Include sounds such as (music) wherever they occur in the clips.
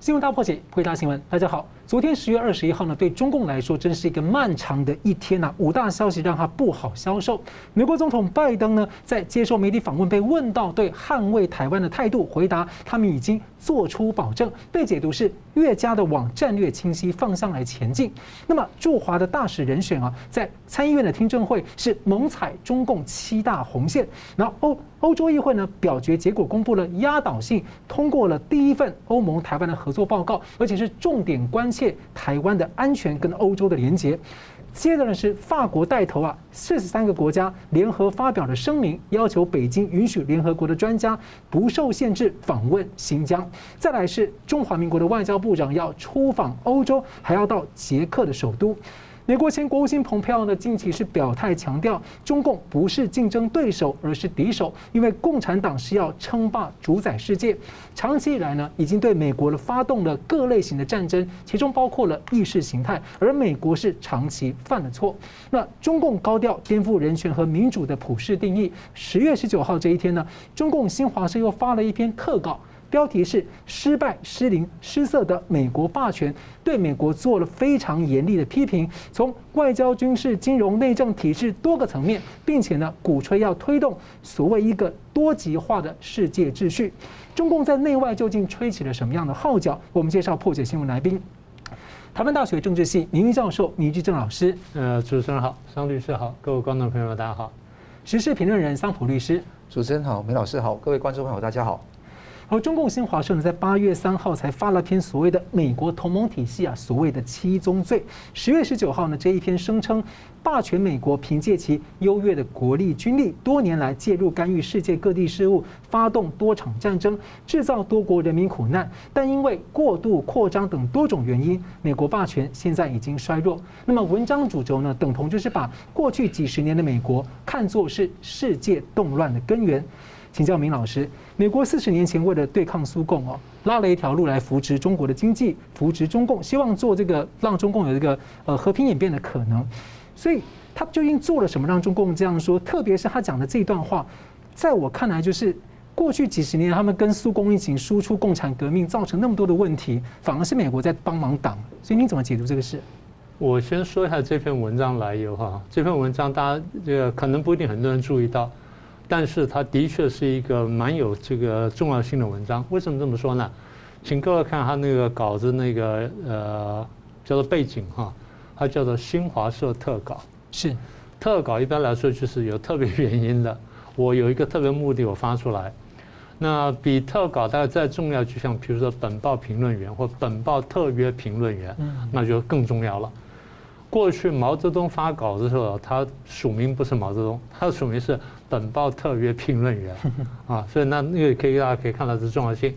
新闻大破解，回答新闻。大家好，昨天十月二十一号呢，对中共来说真是一个漫长的一天呐、五大消息让他不好消受。美国总统拜登呢，在接受媒体访问被问到对捍卫台湾的态度，回答他们已经做出保证，被解读是越加的往战略清晰方向来前进。那么驻华的大使人选啊，在参议院的听证会是猛踩中共七大红线，然后欧。欧洲议会呢，表决结果公布了压倒性通过了第一份欧盟台湾的合作报告，而且是重点关切台湾的安全跟欧洲的连结。接着呢是法国带头啊，四十三个国家联合发表了声明，要求北京允许联合国的专家不受限制访问新疆。再来是中华民国的外交部长要出访欧洲，还要到捷克的首都。美国前国务卿蓬佩奥呢，近期是表态强调，中共不是竞争对手，而是敌手，因为共产党是要称霸主宰世界。长期以来呢，已经对美国了发动了各类型的战争，其中包括了意识形态，而美国是长期犯了错。那中共高调颠覆人权和民主的普世定义。十月十九号这一天呢，中共新华社又发了一篇特稿。标题是“失败、失灵、失色的美国霸权”，对美国做了非常严厉的批评，从外交、军事、金融、内政体制多个层面，并且呢，鼓吹要推动所谓一个多极化的世界秩序。中共在内外究竟吹起了什么样的号角？我们介绍破解新闻来宾，台湾大学政治系名誉教授倪居正老师。呃，主持人好，桑律师好，各位观众朋友们大家好。时事评论人桑普律师。主持人好，梅老师好，各位观众朋友大家好。而中共新华社呢，在八月三号才发了篇所谓的美国同盟体系啊，所谓的七宗罪。十月十九号呢，这一篇声称，霸权美国凭借其优越的国力、军力，多年来介入干预世界各地事务，发动多场战争，制造多国人民苦难。但因为过度扩张等多种原因，美国霸权现在已经衰弱。那么文章主轴呢，等同就是把过去几十年的美国看作是世界动乱的根源。请教明老师，美国四十年前为了对抗苏共哦，拉了一条路来扶持中国的经济，扶持中共，希望做这个让中共有一个呃和平演变的可能。所以他究竟做了什么让中共这样说？特别是他讲的这段话，在我看来就是过去几十年他们跟苏共一起输出共产革命，造成那么多的问题，反而是美国在帮忙挡。所以你怎么解读这个事？我先说一下这篇文章来由哈，这篇文章大家这个可能不一定很多人注意到。但是它的确是一个蛮有这个重要性的文章。为什么这么说呢？请各位看他那个稿子，那个呃叫做背景哈，它叫做新华社特稿。是，特稿一般来说就是有特别原因的。我有一个特别目的，我发出来。那比特稿大概再重要，就像比如说本报评论员或本报特约评论员，那就更重要了。过去毛泽东发稿的时候，他署名不是毛泽东，他的署名是本报特约评论员 (laughs) 啊，所以那那个可以大家可以看到这重要性。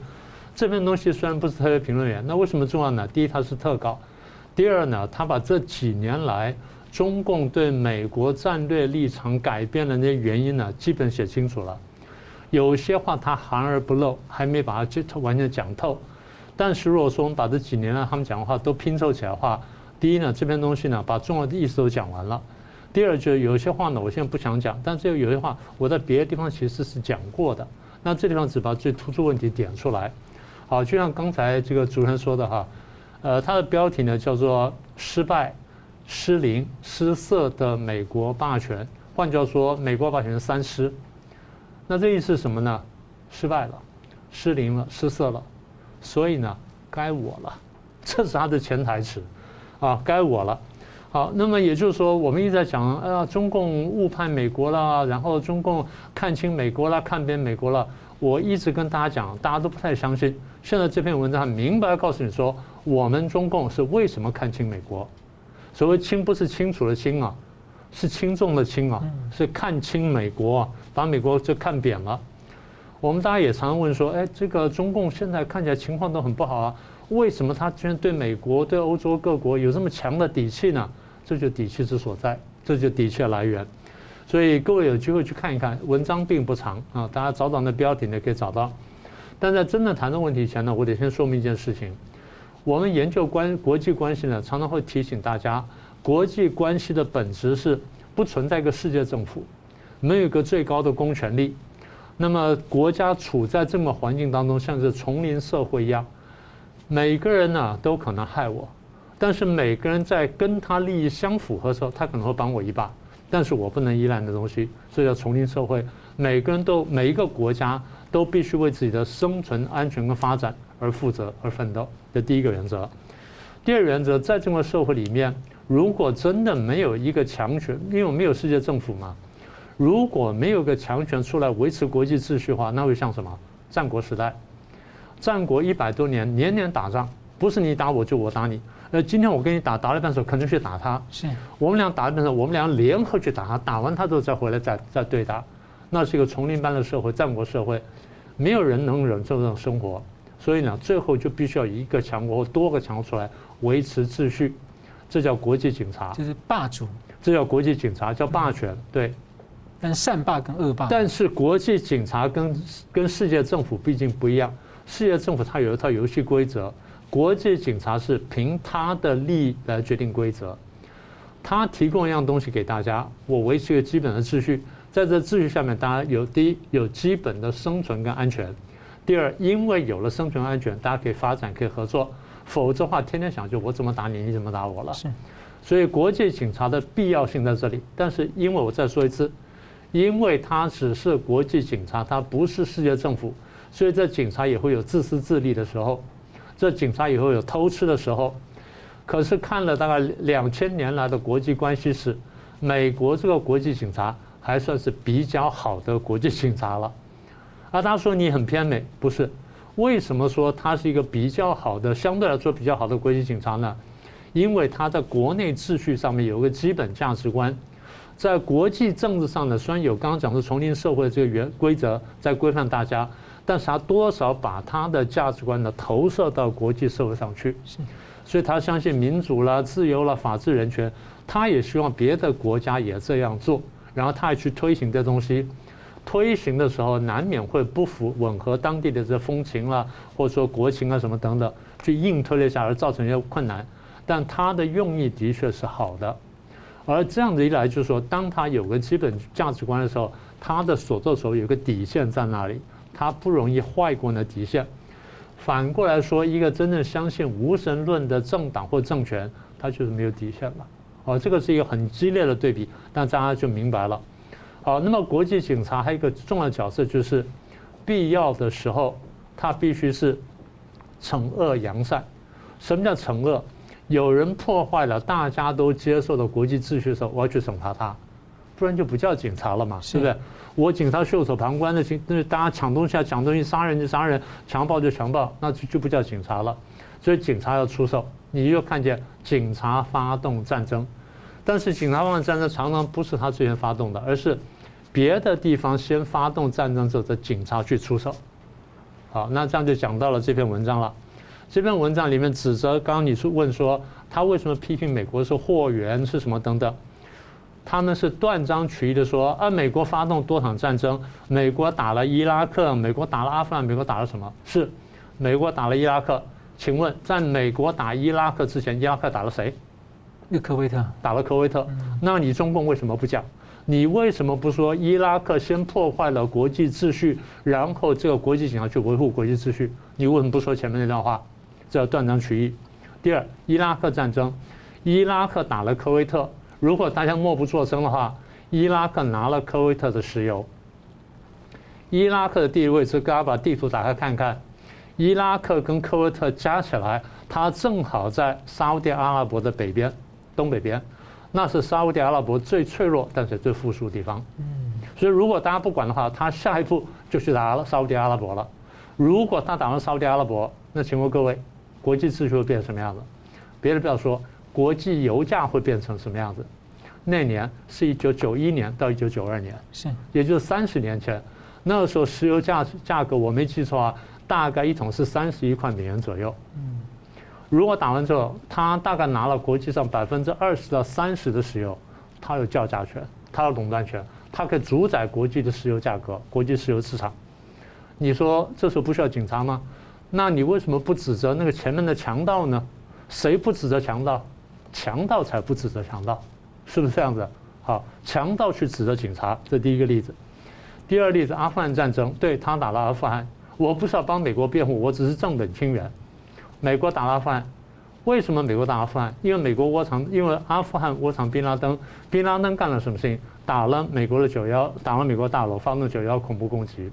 这篇东西虽然不是特约评论员，那为什么重要呢？第一，它是特稿；第二呢，他把这几年来中共对美国战略立场改变的那些原因呢，基本写清楚了。有些话他含而不露，还没把它完全讲透。但是如果说我们把这几年来他们讲的话都拼凑起来的话，第一呢，这篇东西呢，把重要的意思都讲完了。第二，就是有些话呢，我现在不想讲，但是有些话我在别的地方其实是讲过的。那这地方只把最突出问题点出来。好，就像刚才这个主持人说的哈，呃，它的标题呢叫做“失败、失灵、失色的美国霸权”，换句话说，美国霸权三失。那这意思是什么呢？失败了，失灵了，失色了，所以呢，该我了。(laughs) 这是他的潜台词。啊，该我了。好，那么也就是说，我们一直在讲，啊，中共误判美国了，然后中共看清美国了，看扁美国了。我一直跟大家讲，大家都不太相信。现在这篇文章很明白告诉你说，我们中共是为什么看清美国？所谓“清”不是清楚的“清”啊，是轻重的“轻”啊，是看清美国，把美国就看扁了。我们大家也常常问说，哎，这个中共现在看起来情况都很不好啊。为什么他居然对美国、对欧洲各国有这么强的底气呢？这就底气之所在，这就底气的来源。所以各位有机会去看一看，文章并不长啊，大家找找那标题呢可以找到。但在真正谈论问题前呢，我得先说明一件事情：我们研究关国际关系呢，常常会提醒大家，国际关系的本质是不存在一个世界政府，没有一个最高的公权力。那么国家处在这么环境当中，像是丛林社会一样。每个人呢都可能害我，但是每个人在跟他利益相符合的时候，他可能会帮我一把，但是我不能依赖的东西，所以叫丛林社会。每个人都每一个国家都必须为自己的生存、安全跟发展而负责而奋斗，这第一个原则。第二原则，在这个社会里面，如果真的没有一个强权，因为没有世界政府嘛，如果没有个强权出来维持国际秩序的话，那会像什么？战国时代。战国一百多年，年年打仗，不是你打我就我打你。呃，今天我跟你打，打了半手，可能去打他。是，我们俩打了半手，我们俩联合去打他，打完他之后再回来再再对打。那是一个丛林般的社会，战国社会，没有人能忍受这种生活。所以呢，最后就必须要一个强国或多个强国出来维持秩序，这叫国际警察，就是霸主。这叫国际警察，叫霸权，对。但善霸跟恶霸。但是国际警察跟跟世界政府毕竟不一样。世界政府它有一套游戏规则，国际警察是凭他的利益来决定规则，他提供一样东西给大家，我维持一个基本的秩序，在这秩序下面，大家有第一有基本的生存跟安全，第二，因为有了生存安全，大家可以发展可以合作，否则的话天天想就我怎么打你，你怎么打我了，是，所以国际警察的必要性在这里，但是因为我再说一次，因为他只是国际警察，他不是世界政府。所以这警察也会有自私自利的时候，这警察以后有偷吃的时候。可是看了大概两千年来的国际关系史，美国这个国际警察还算是比较好的国际警察了。啊，他说你很偏美，不是？为什么说他是一个比较好的，相对来说比较好的国际警察呢？因为他在国内秩序上面有个基本价值观，在国际政治上呢，虽然有刚刚讲的丛林社会的这个原规则在规范大家。但是他多少把他的价值观呢投射到国际社会上去，所以他相信民主啦、自由啦、法治、人权，他也希望别的国家也这样做，然后他也去推行这东西。推行的时候难免会不符吻合当地的这风情啦，或者说国情啊什么等等，去硬推了一下而造成一些困难。但他的用意的确是好的，而这样子一来，就是说，当他有个基本价值观的时候，他的所作所为有个底线在那里。他不容易坏过那底线。反过来说，一个真正相信无神论的政党或政权，他就是没有底线了。哦，这个是一个很激烈的对比，但大家就明白了。好，那么国际警察还有一个重要的角色，就是必要的时候，他必须是惩恶扬善。什么叫惩恶？有人破坏了大家都接受的国际秩序的时候，我要去惩罚他，不然就不叫警察了嘛，是不是？我警察袖手旁观的情，那是大家抢东西啊，抢东西，杀人就杀人，强暴就强暴，那就就不叫警察了。所以警察要出手，你又看见警察发动战争，但是警察发动战争常常不是他最先发动的，而是别的地方先发动战争之后，这警察去出手。好，那这样就讲到了这篇文章了。这篇文章里面指责，刚刚你是问说他为什么批评美国是货源是什么等等。他们是断章取义的说，啊，美国发动多场战争，美国打了伊拉克，美国打了阿富汗，美国打了什么？是，美国打了伊拉克。请问，在美国打伊拉克之前，伊拉克打了谁？那科威特。打了科威特。那你中共为什么不讲？你为什么不说伊拉克先破坏了国际秩序，然后这个国际警察去维护国际秩序？你为什么不说前面那段话？这叫断章取义。第二，伊拉克战争，伊拉克打了科威特。如果大家默不作声的话，伊拉克拿了科威特的石油。伊拉克的地理位置，大家把地图打开看看，伊拉克跟科威特加起来，它正好在沙乌地阿拉伯的北边，东北边，那是沙乌地阿拉伯最脆弱但是最富庶的地方。嗯所以如果大家不管的话，他下一步就去打了沙乌地阿拉伯了。如果他打完沙乌地阿拉伯，那请问各位，国际秩序会变成什么样子？别的不要说。国际油价会变成什么样子？那年是一九九一年到一九九二年，是，也就是三十年前。那个时候石油价价格我没记错啊，大概一桶是三十一块美元左右。嗯，如果打完之后，他大概拿了国际上百分之二十到三十的石油，他有叫价权，他有垄断权，他可以主宰国际的石油价格、国际石油市场。你说这时候不需要警察吗？那你为什么不指责那个前面的强盗呢？谁不指责强盗？强盗才不指责强盗，是不是这样子？好，强盗去指责警察，这第一个例子。第二例子，阿富汗战争，对他打了阿富汗，我不是要帮美国辩护，我只是正本清源。美国打阿富汗，为什么美国打阿富汗？因为美国窝藏，因为阿富汗窝藏宾拉登，宾拉登干了什么事情？打了美国的九幺，打了美国大楼，发动九幺恐怖攻击。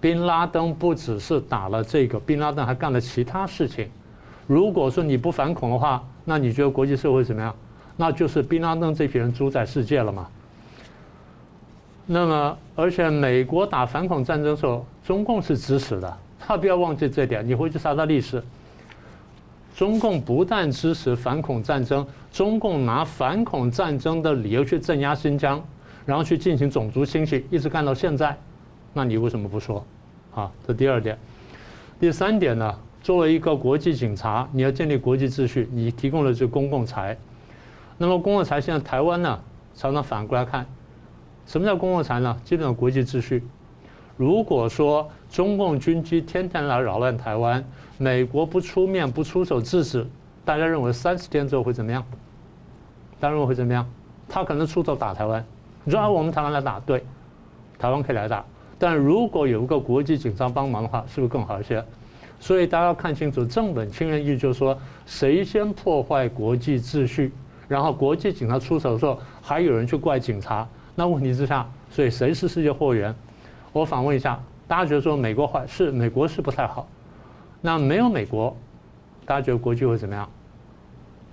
宾拉登不只是打了这个，宾拉登还干了其他事情。如果说你不反恐的话，那你觉得国际社会怎么样？那就是宾拉登这批人主宰世界了嘛？那么，而且美国打反恐战争的时候，中共是支持的，他不要忘记这点。你回去查查历史，中共不但支持反恐战争，中共拿反恐战争的理由去镇压新疆，然后去进行种族清洗，一直干到现在。那你为什么不说？啊，这第二点。第三点呢？作为一个国际警察，你要建立国际秩序，你提供的是公共财。那么公共财现在台湾呢，常常反过来看。什么叫公共财呢？基本上国际秩序。如果说中共军机天天来扰乱台湾，美国不出面不出手制止，大家认为三十天之后会怎么样？大家认为会怎么样？他可能出手打台湾。你说啊，我们台湾来打，对，台湾可以来打。但如果有一个国际警察帮忙的话，是不是更好一些？所以大家要看清楚，正本清源，意就是说，谁先破坏国际秩序，然后国际警察出手的时候，还有人去怪警察。那问题之下，所以谁是世界货源？我反问一下，大家觉得说美国坏是美国是不太好？那没有美国，大家觉得国际会怎么样？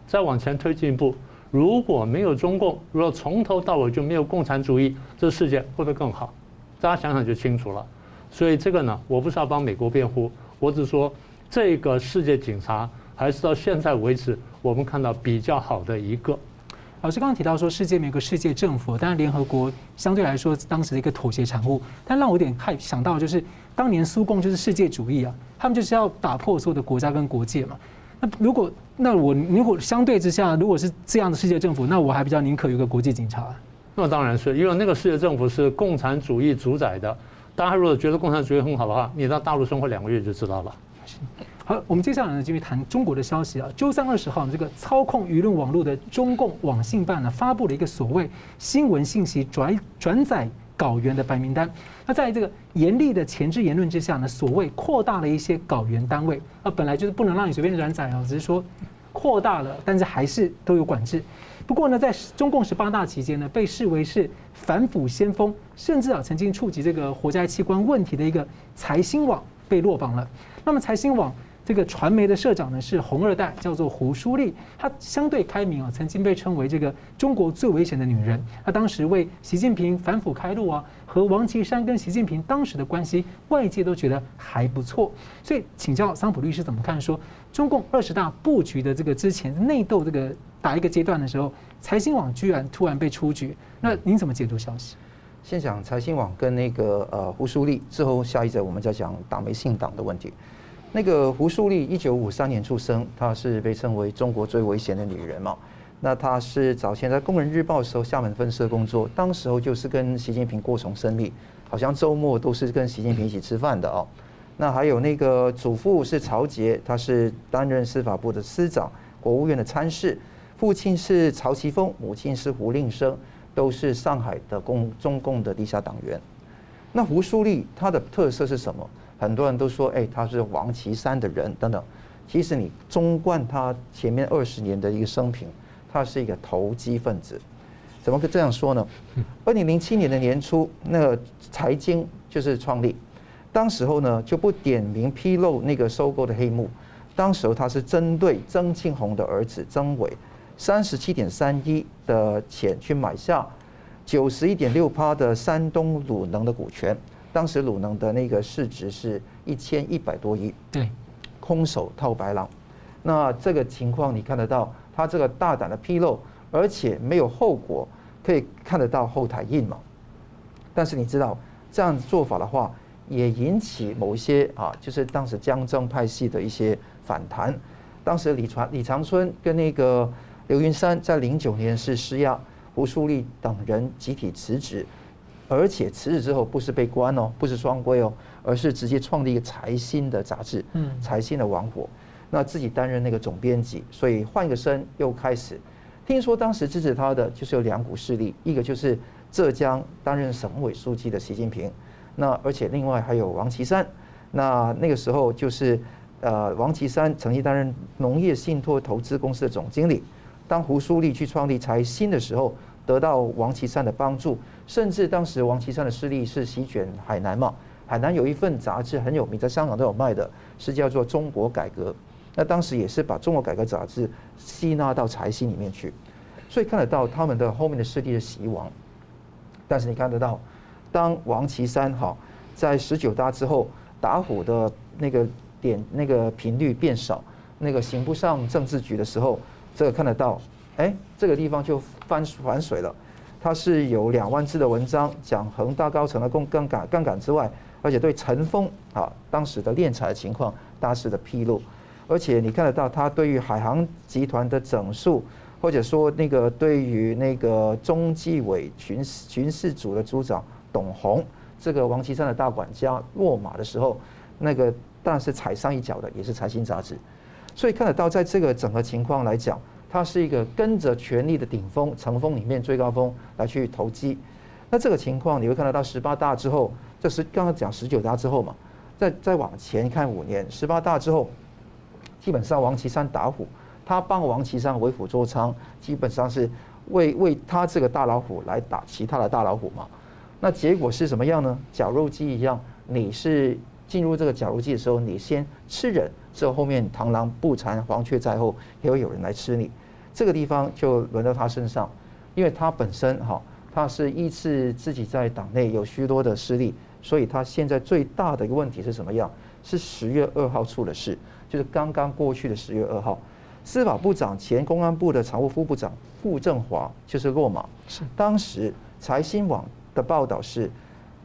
再往前推进一步，如果没有中共，如果从头到尾就没有共产主义，这世界会不会更好？大家想想就清楚了。所以这个呢，我不是要帮美国辩护，我只是说这个世界警察还是到现在为止我们看到比较好的一个。老师刚刚提到说，世界没有个世界政府，当然联合国相对来说当时的一个妥协产物。但让我有点害想到，就是当年苏共就是世界主义啊，他们就是要打破所有的国家跟国界嘛。那如果那我如果相对之下，如果是这样的世界政府，那我还比较宁可有个国际警察。那当然是因为那个世界政府是共产主义主宰的。大家如果觉得共产主义很好的话，你到大陆生活两个月就知道了。好，我们接下来呢，继续谈中国的消息啊。周三二十号，这个操控舆论网络的中共网信办呢，发布了一个所谓新闻信息转转载稿源的白名单。那在这个严厉的前置言论之下呢，所谓扩大了一些稿源单位啊，本来就是不能让你随便转载啊，只是说扩大了，但是还是都有管制。不过呢，在中共十八大期间呢，被视为是反腐先锋，甚至啊曾经触及这个活摘器官问题的一个财新网被落榜了。那么财新网。这个传媒的社长呢是红二代，叫做胡舒丽，她相对开明啊，曾经被称为这个中国最危险的女人。她当时为习近平反腐开路啊，和王岐山跟习近平当时的关系，外界都觉得还不错。所以请教桑普律师怎么看？说中共二十大布局的这个之前内斗这个打一个阶段的时候，财新网居然突然被出局，那您怎么解读消息？先讲财新网跟那个呃胡舒丽，之后下一则我们再讲党媒信党的问题。那个胡舒丽，一九五三年出生，她是被称为中国最危险的女人嘛。那她是早前在《工人日报》的时候，厦门分社工作，当时候就是跟习近平过从甚密，好像周末都是跟习近平一起吃饭的哦。那还有那个祖父是曹杰，他是担任司法部的司长，国务院的参事；父亲是曹奇峰，母亲是胡令生，都是上海的共中共的地下党员。那胡舒立他的特色是什么？很多人都说，哎，他是王岐山的人等等。其实你纵观他前面二十年的一个生平，他是一个投机分子。怎么个这样说呢？二零零七年的年初，那个财经就是创立，当时候呢就不点名披露那个收购的黑幕。当时候他是针对曾庆红的儿子曾伟，三十七点三亿的钱去买下九十一点六趴的山东鲁能的股权。当时鲁能的那个市值是一千一百多亿，对，空手套白狼。那这个情况你看得到，他这个大胆的披露，而且没有后果，可以看得到后台印嘛。但是你知道这样做法的话，也引起某一些啊，就是当时江浙派系的一些反弹。当时李传、李长春跟那个刘云山在零九年是施压胡舒丽等人集体辞职。而且辞职之后不是被关哦，不是双规哦，而是直接创立一个财新的杂志，嗯，财新的王火，那自己担任那个总编辑，所以换一个身又开始。听说当时支持他的就是有两股势力，一个就是浙江担任省委书记的习近平，那而且另外还有王岐山，那那个时候就是呃王岐山曾经担任农业信托投资公司的总经理。当胡舒立去创立财新的时候，得到王岐山的帮助，甚至当时王岐山的势力是席卷海南嘛。海南有一份杂志很有名，在香港都有卖的，是叫做《中国改革》。那当时也是把《中国改革》杂志吸纳到财新里面去，所以看得到他们的后面的势力的兴亡。但是你看得到，当王岐山哈在十九大之后，打虎的那个点那个频率变少，那个行不上政治局的时候，这个看得到，哎，这个地方就翻反水了。他是有两万字的文章，讲恒大高层的杠杆杠杆之外。而且对陈峰啊当时的敛财情况大肆的披露，而且你看得到他对于海航集团的整肃，或者说那个对于那个中纪委巡视巡视组的组长董宏，这个王岐山的大管家落马的时候，那个当然是踩上一脚的，也是财新杂志。所以看得到，在这个整个情况来讲，他是一个跟着权力的顶峰层峰里面最高峰来去投机。那这个情况你会看得到十八大之后。这是刚刚讲十九大之后嘛，再再往前看五年，十八大之后，基本上王岐山打虎，他帮王岐山为虎作伥，基本上是为为他这个大老虎来打其他的大老虎嘛。那结果是什么样呢？绞肉机一样，你是进入这个绞肉机的时候，你先吃人，之后后面螳螂捕蝉，黄雀在后，也会有人来吃你。这个地方就轮到他身上，因为他本身哈，他是依次自己在党内有许多的势力。所以他现在最大的一个问题是什么样？是十月二号出的事，就是刚刚过去的十月二号，司法部长、前公安部的常务副部长傅政华就是落马。是当时财新网的报道是，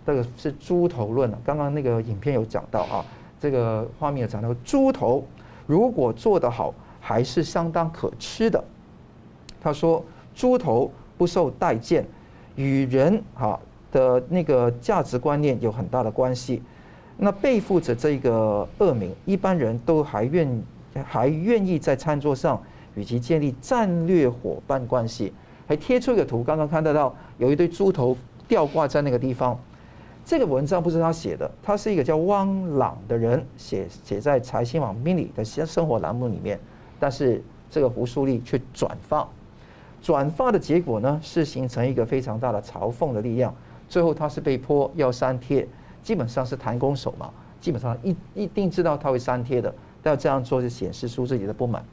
这个是猪头论了。刚刚那个影片有讲到啊，这个画面有讲到猪头如果做得好，还是相当可吃的。他说猪头不受待见，与人哈。的那个价值观念有很大的关系，那背负着这个恶名，一般人都还愿还愿意在餐桌上与其建立战略伙伴关系，还贴出一个图，刚刚看得到有一堆猪头吊挂在那个地方。这个文章不是他写的，他是一个叫汪朗的人写写在财新网 mini 的生活栏目里面，但是这个胡舒立却转发，转发的结果呢是形成一个非常大的嘲讽的力量。最后他是被迫要删帖，基本上是弹弓手嘛，基本上一一定知道他会删帖的，但这样做是显示出自己的不满。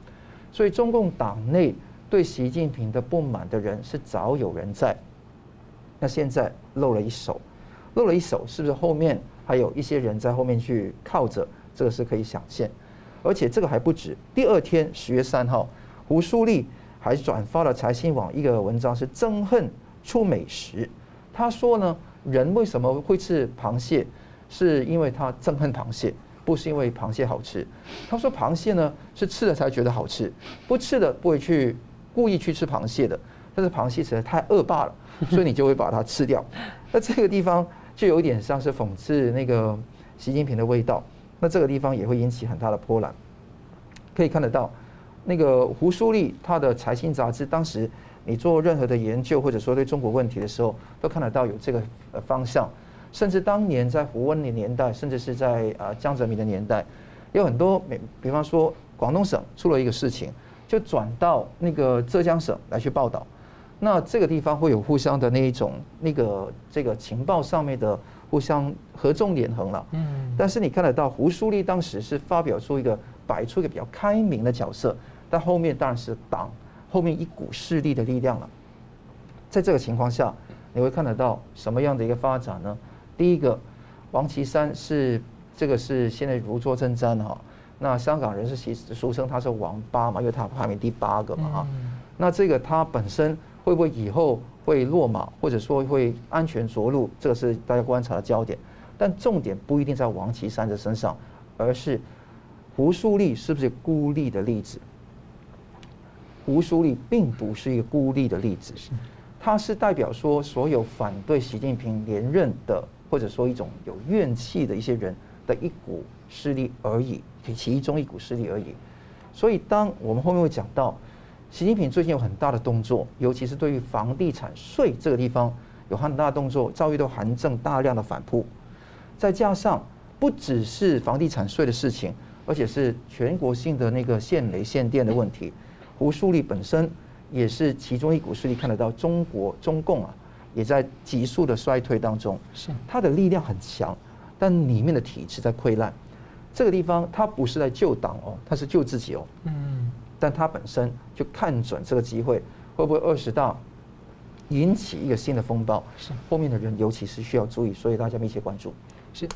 所以中共党内对习近平的不满的人是早有人在，那现在露了一手，露了一手，是不是后面还有一些人在后面去靠着？这个是可以想见，而且这个还不止。第二天十月三号，胡舒立还转发了财新网一个文章，是憎恨出美食。他说呢，人为什么会吃螃蟹？是因为他憎恨螃蟹，不是因为螃蟹好吃。他说螃蟹呢是吃了才觉得好吃，不吃的不会去故意去吃螃蟹的。但是螃蟹实在太恶霸了，(laughs) 所以你就会把它吃掉。那这个地方就有一点像是讽刺那个习近平的味道。那这个地方也会引起很大的波澜。可以看得到，那个胡舒立他的财新杂志当时。你做任何的研究，或者说对中国问题的时候，都看得到有这个呃方向。甚至当年在胡温的年代，甚至是在啊江泽民的年代，有很多，比比方说广东省出了一个事情，就转到那个浙江省来去报道。那这个地方会有互相的那一种那个这个情报上面的互相合纵连横了。嗯。但是你看得到胡舒立当时是发表出一个摆出一个比较开明的角色，但后面当然是党。后面一股势力的力量了，在这个情况下，你会看得到什么样的一个发展呢？第一个，王岐山是这个是现在如坐针毡哈。那香港人是其实俗称他是王八嘛，因为他排名第八个嘛哈。那这个他本身会不会以后会落马，或者说会安全着陆，这个是大家观察的焦点。但重点不一定在王岐山的身上，而是胡舒立是不是孤立的例子？胡舒立并不是一个孤立的例子，他是代表说所有反对习近平连任的，或者说一种有怨气的一些人的一股势力而已，其中一股势力而已。所以，当我们后面会讲到习近平最近有很大的动作，尤其是对于房地产税这个地方有很大的动作，遭遇到韩正大量的反扑，再加上不只是房地产税的事情，而且是全国性的那个限雷限电的问题。胡树立本身也是其中一股势力，看得到中国中共啊，也在急速的衰退当中。是，他的力量很强，但里面的体制在溃烂。这个地方他不是在救党哦，他是救自己哦。嗯。但他本身就看准这个机会，会不会二十大引起一个新的风暴？是。后面的人尤其是需要注意，所以大家密切关注。是。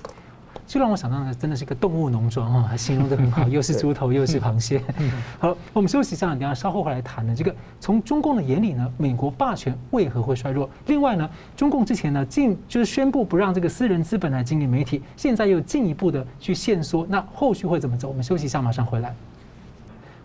就让我想到的真的是一个动物农庄啊，形容得很好，(laughs) 又是猪头又是螃蟹。(laughs) 好，我们休息一下，等下稍后回来谈呢。这个从中共的眼里呢，美国霸权为何会衰弱？另外呢，中共之前呢，进就是宣布不让这个私人资本来经营媒体，现在又进一步的去限缩，那后续会怎么走？我们休息一下，马上回来。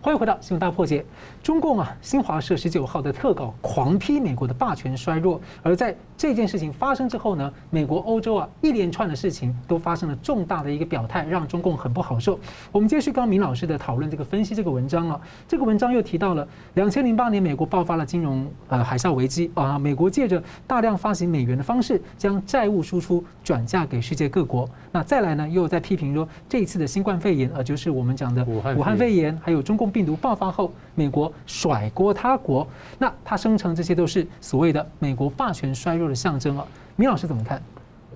欢迎回到新闻大破解。中共啊，新华社十九号的特稿狂批美国的霸权衰弱，而在这件事情发生之后呢，美国、欧洲啊一连串的事情都发生了重大的一个表态，让中共很不好受。我们接续刚刚明老师的讨论，这个分析这个文章啊，这个文章又提到了两千零八年美国爆发了金融呃海啸危机啊，美国借着大量发行美元的方式，将债务输出转嫁给世界各国。那再来呢，又在批评说这一次的新冠肺炎呃，就是我们讲的武汉肺炎，还有中共。病毒爆发后，美国甩锅他国，那他声称这些都是所谓的美国霸权衰弱的象征啊。米老师怎么看？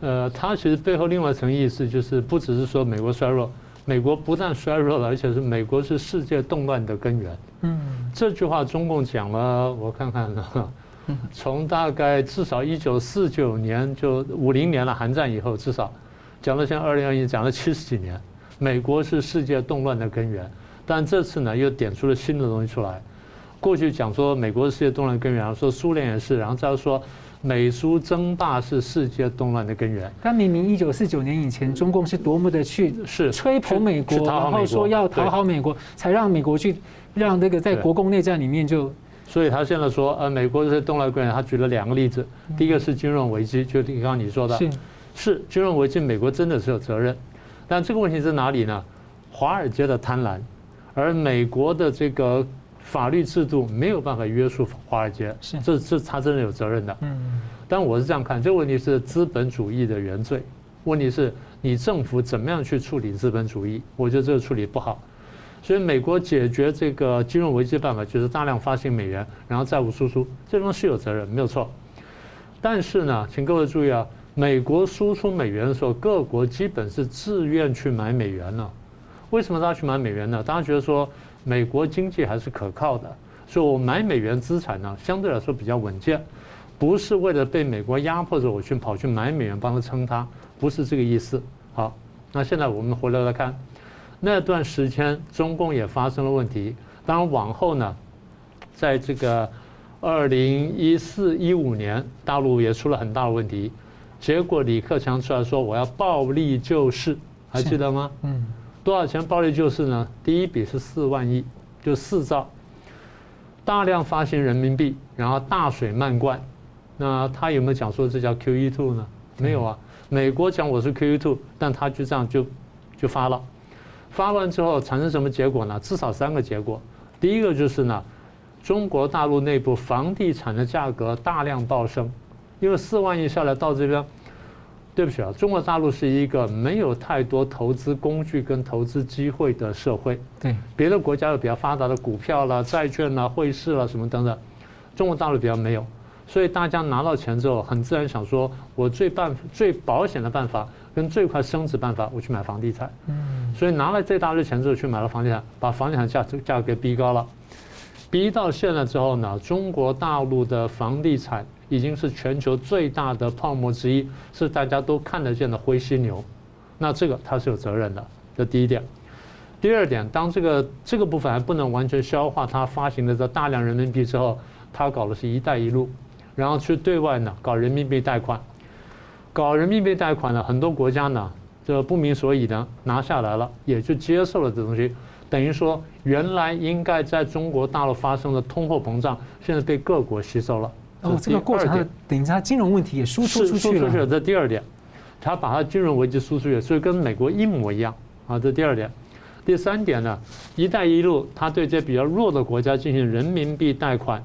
呃，他其实背后另外一层意思就是，不只是说美国衰弱，美国不但衰弱了，而且是美国是世界动乱的根源。嗯，这句话中共讲了，我看看呢，从大概至少一九四九年就五零年了，韩战以后至少讲到现在二零二一，讲了七十几年，美国是世界动乱的根源。但这次呢，又点出了新的东西出来。过去讲说美国是世界动乱根源，然后说苏联也是，然后再说美苏争霸是世界动乱的根源。但明明一九四九年以前，中共是多么的去是吹捧美国，然后说要讨好美国，才让美国去让这个在国共内战里面就。所以他现在说，呃，美国是动乱根源，他举了两个例子。第一个是金融危机，就刚刚你说的，是是金融危机，美国真的是有责任。但这个问题在哪里呢？华尔街的贪婪。而美国的这个法律制度没有办法约束华尔街，是这这他真的有责任的。嗯，但我是这样看，这个问题是资本主义的原罪。问题是你政府怎么样去处理资本主义？我觉得这个处理不好。所以美国解决这个金融危机的办法就是大量发行美元，然后债务输出，这方是有责任，没有错。但是呢，请各位注意啊，美国输出美元的时候，各国基本是自愿去买美元了。为什么大家去买美元呢？大家觉得说美国经济还是可靠的，所以我买美元资产呢，相对来说比较稳健，不是为了被美国压迫着我去跑去买美元帮他撑他，不是这个意思。好，那现在我们回来来看，那段时间中共也发生了问题，当然往后呢，在这个二零一四一五年，大陆也出了很大的问题，结果李克强出来说我要暴力救市，还记得吗？嗯。多少钱暴力救市呢？第一笔是四万亿，就四兆，大量发行人民币，然后大水漫灌。那他有没有讲说这叫 QE two 呢？没有啊。美国讲我是 QE two，但他就这样就就发了。发完之后产生什么结果呢？至少三个结果。第一个就是呢，中国大陆内部房地产的价格大量暴升，因为四万亿下来到这边。对不起啊，中国大陆是一个没有太多投资工具跟投资机会的社会。对，别的国家有比较发达的股票啦、债券啦、汇市啦什么等等，中国大陆比较没有，所以大家拿到钱之后，很自然想说，我最办最保险的办法跟最快升值办法，我去买房地产。嗯，所以拿了这大堆钱之后去买了房地产，把房地产价价格给逼高了，逼到现在之后呢，中国大陆的房地产。已经是全球最大的泡沫之一，是大家都看得见的灰犀牛，那这个他是有责任的，这第一点。第二点，当这个这个部分还不能完全消化它发行的这大量人民币之后，他搞的是一带一路，然后去对外呢搞人民币贷款，搞人民币贷款呢，很多国家呢这不明所以的拿下来了，也就接受了这东西，等于说原来应该在中国大陆发生的通货膨胀，现在被各国吸收了。哦，这个过程等于他金融问题也输出出去了。输出去了，这第二点，他把他金融危机输出去，所以跟美国一模一样啊。这第二点，第三点呢，一带一路，他对这些比较弱的国家进行人民币贷款，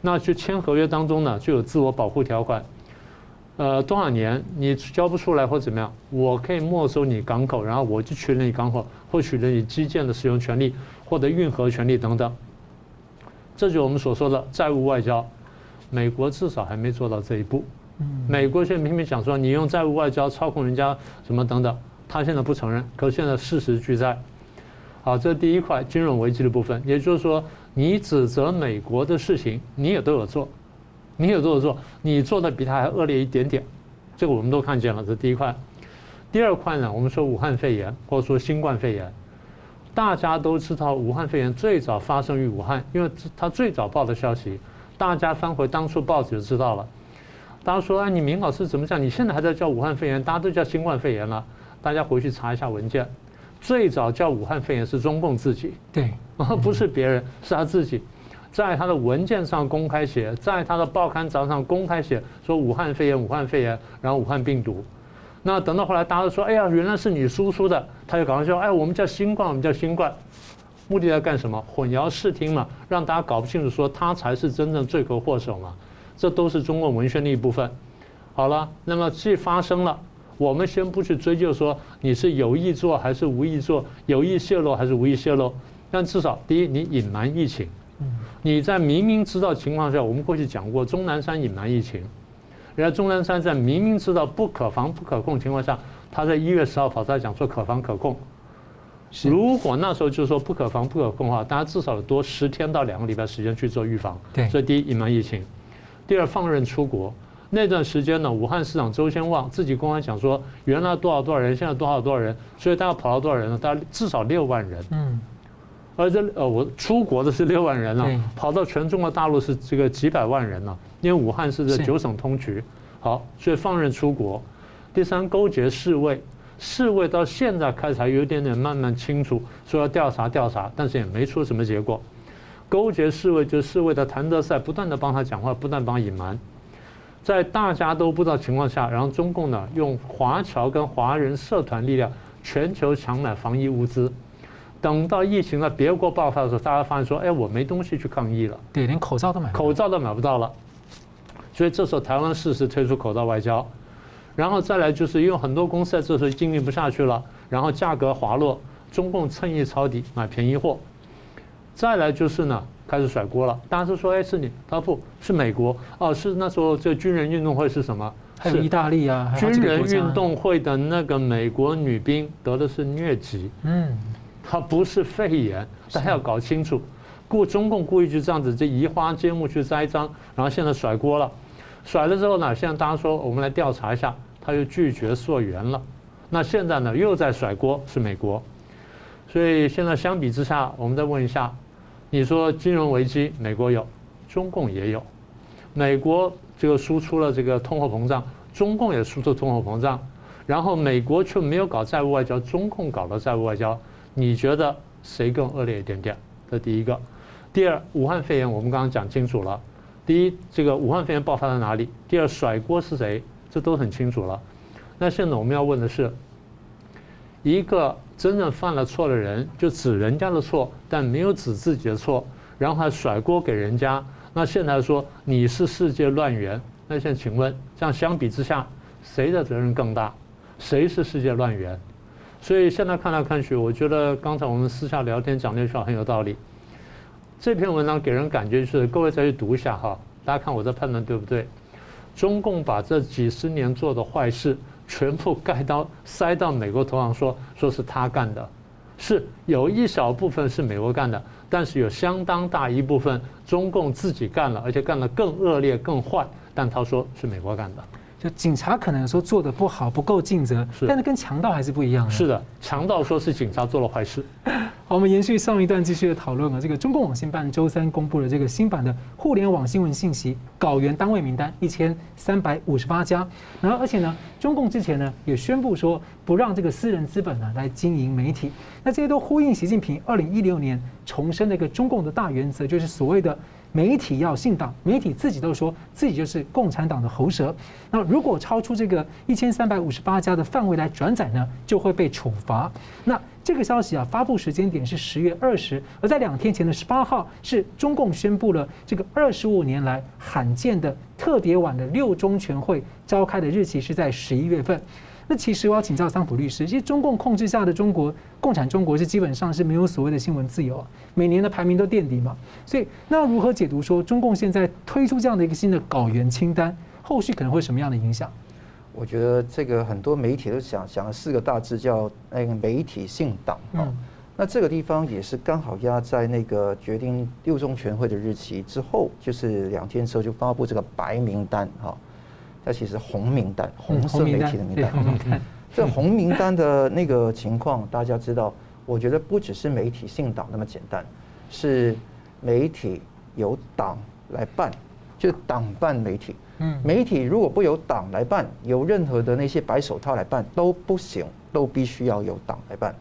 那去签合约当中呢，就有自我保护条款。呃，多少年你交不出来或怎么样，我可以没收你港口，然后我就取了你港口，或取了你基建的使用权利，获得运河权利等等。这就是我们所说的债务外交。美国至少还没做到这一步。美国现在明明讲说你用债务外交操控人家什么等等，他现在不承认，可是现在事实俱在。好，这是第一块金融危机的部分，也就是说，你指责美国的事情，你也都有做，你也都有做，你做的比他还恶劣一点点，这个我们都看见了。这是第一块。第二块呢，我们说武汉肺炎或者说新冠肺炎，大家都知道武汉肺炎最早发生于武汉，因为它最早报的消息，大家翻回当初报纸就知道了。大家说：“哎，你明老师怎么讲？你现在还在叫武汉肺炎，大家都叫新冠肺炎了。大家回去查一下文件，最早叫武汉肺炎是中共自己，对，(laughs) 不是别人，是他自己，在他的文件上公开写，在他的报刊杂志上公开写，说武汉肺炎，武汉肺炎，然后武汉病毒。那等到后来，大家都说：哎呀，原来是你输出的，他就赶快说：哎，我们叫新冠，我们叫新冠，目的在干什么？混淆视听嘛，让大家搞不清楚，说他才是真正罪魁祸首嘛。”这都是中共文宣的一部分。好了，那么既发生了，我们先不去追究说你是有意做还是无意做，有意泄露还是无意泄露。但至少第一，你隐瞒疫情，你在明明知道情况下，我们过去讲过，钟南山隐瞒疫情，人家钟南山在明明知道不可防不可控情况下，他在一月十号跑出来讲说可防可控。如果那时候就是说不可防不可控的话，大家至少有多十天到两个礼拜时间去做预防。对，所以第一，隐瞒疫情。第二，放任出国那段时间呢，武汉市长周先旺自己公开讲说，原来多少多少人，现在多少多少人，所以大概跑了多少人呢？大家至少六万人。嗯。而这呃，我出国的是六万人了，跑到全中国大陆是这个几百万人了，因为武汉是这九省通衢。好，所以放任出国。第三，勾结侍卫，世卫到现在开始还有一点点慢慢清楚，说要调查调查，但是也没出什么结果。勾结世卫，就是世卫的谭德赛不断的帮他讲话，不断帮隐瞒，在大家都不知道情况下，然后中共呢用华侨跟华人社团力量全球抢买防疫物资，等到疫情在别国爆发的时候，大家发现说，哎，我没东西去抗疫了，对，连口罩都买，口罩都买不到了，所以这时候台湾适时推出口罩外交，然后再来就是因为很多公司在这时候经营不下去了，然后价格滑落，中共趁机抄底买便宜货。再来就是呢，开始甩锅了。大家都说：“哎，是你，他不是美国哦，是那时候这军人运动会是什么？还有意大利啊，军人运动会的那个美国女兵得的是疟疾，嗯，她不是肺炎，大家要搞清楚。故中共故意就这样子，这移花接木去栽赃，然后现在甩锅了。甩了之后呢，现在大家说我们来调查一下，他又拒绝溯源了。那现在呢，又在甩锅，是美国。所以现在相比之下，我们再问一下。你说金融危机，美国有，中共也有。美国这个输出了这个通货膨胀，中共也输出通货膨胀，然后美国却没有搞债务外交，中共搞了债务外交。你觉得谁更恶劣一点点？这第一个。第二，武汉肺炎我们刚刚讲清楚了。第一，这个武汉肺炎爆发在哪里？第二，甩锅是谁？这都很清楚了。那现在我们要问的是，一个。真正犯了错的人，就指人家的错，但没有指自己的错，然后还甩锅给人家。那现在说你是世界乱源，那现在请问，这样相比之下，谁的责任更大？谁是世界乱源？所以现在看来看去，我觉得刚才我们私下聊天讲那句话很有道理。这篇文章给人感觉就是，各位再去读一下哈，大家看我这判断对不对？中共把这几十年做的坏事。全部盖到塞到美国头上说，说说是他干的，是有一小部分是美国干的，但是有相当大一部分中共自己干了，而且干得更恶劣、更坏，但他说是美国干的。就警察可能说做的不好，不够尽责，但是跟强盗还是不一样的。是的，强盗说是警察做了坏事。好，我们延续上一段继续的讨论啊。这个中共网信办周三公布了这个新版的互联网新闻信息稿源单位名单一千三百五十八家。然后，而且呢，中共之前呢也宣布说不让这个私人资本呢来经营媒体。那这些都呼应习近平二零一六年重申的一个中共的大原则，就是所谓的媒体要信党，媒体自己都说自己就是共产党的喉舌。那如果超出这个一千三百五十八家的范围来转载呢，就会被处罚。那这个消息啊，发布时间点是十月二十，而在两天前的十八号，是中共宣布了这个二十五年来罕见的特别晚的六中全会召开的日期是在十一月份。那其实我要请教桑普律师，其实中共控制下的中国共产中国是基本上是没有所谓的新闻自由，每年的排名都垫底嘛。所以那如何解读说中共现在推出这样的一个新的稿源清单，后续可能会什么样的影响？我觉得这个很多媒体都想想了四个大字叫那个媒体性党啊。那这个地方也是刚好压在那个决定六中全会的日期之后，就是两天之后就发布这个白名单哈。那其实红名单，红色媒体的名单。嗯、这红名单的那个情况，大家知道，我觉得不只是媒体信党那么简单，是媒体由党来办，就党办媒体。嗯，媒体如果不由党来办，由任何的那些白手套来办都不行，都必须要由党来办。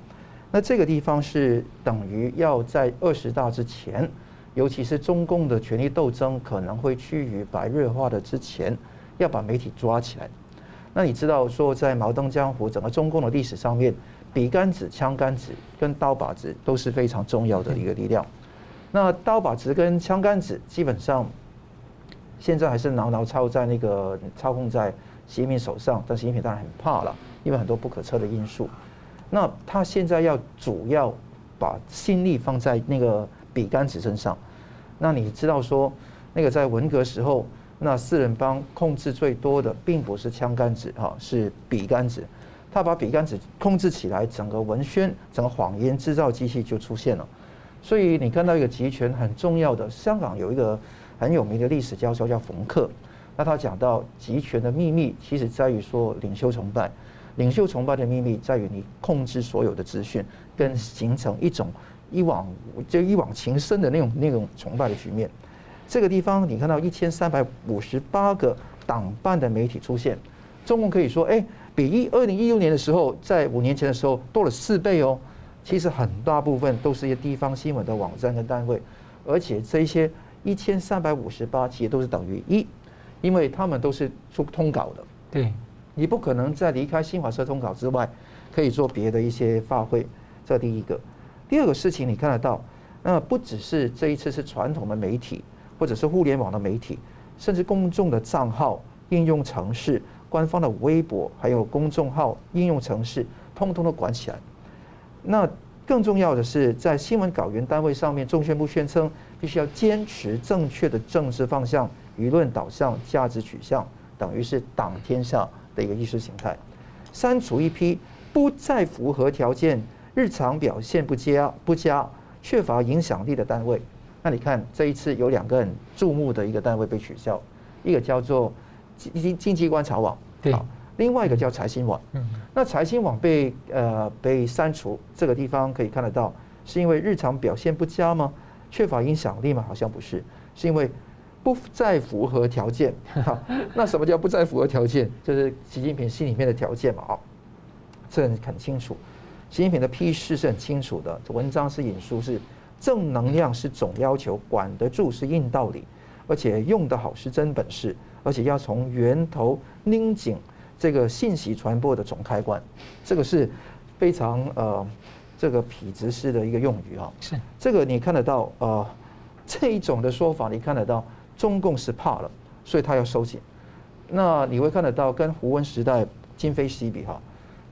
那这个地方是等于要在二十大之前，尤其是中共的权力斗争可能会趋于白热化的之前。要把媒体抓起来，那你知道说，在毛登江湖整个中共的历史上面，笔杆子、枪杆子跟刀把子都是非常重要的一个力量。那刀把子跟枪杆子基本上现在还是牢牢操在那个操控在习近平手上，但习近平当然很怕了，因为很多不可测的因素。那他现在要主要把心力放在那个笔杆子身上。那你知道说，那个在文革时候。那四人帮控制最多的，并不是枪杆子哈，是笔杆子。他把笔杆子控制起来，整个文宣、整个谎言制造机器就出现了。所以你看到一个集权很重要的，香港有一个很有名的历史教授叫冯克。那他讲到集权的秘密，其实在于说领袖崇拜。领袖崇拜的秘密在于你控制所有的资讯，跟形成一种一往就一往情深的那种那种崇拜的局面。这个地方你看到一千三百五十八个党办的媒体出现，中共可以说，哎，比一二零一六年的时候，在五年前的时候多了四倍哦。其实很大部分都是一些地方新闻的网站跟单位，而且这些一千三百五十八其实都是等于一，因为他们都是出通稿的。对，你不可能在离开新华社通稿之外，可以做别的一些发挥。这第一个，第二个事情你看得到，那不只是这一次是传统的媒体。或者是互联网的媒体，甚至公众的账号、应用程式、官方的微博，还有公众号、应用程式，通通都管起来。那更重要的是，在新闻稿源单位上面，中宣部宣称必须要坚持正确的政治方向、舆论导向、价值取向，等于是党天下的一个意识形态。删除一批不再符合条件、日常表现不佳、不佳、缺乏影响力的单位。那你看，这一次有两个很注目的一个单位被取消，一个叫做经经济观察网，对，另外一个叫财新网。嗯，那财新网被呃被删除，这个地方可以看得到，是因为日常表现不佳吗？缺乏影响力吗？好像不是，是因为不再符合条件。好，(laughs) 那什么叫不再符合条件？就是习近平心里面的条件嘛。啊，这很很清楚，习近平的批示是很清楚的，文章是引述是。正能量是总要求，管得住是硬道理，而且用得好是真本事，而且要从源头拧紧这个信息传播的总开关，这个是非常呃这个痞子式的一个用语啊。是这个你看得到呃这一种的说法，你看得到中共是怕了，所以他要收紧。那你会看得到跟胡温时代今非昔比哈，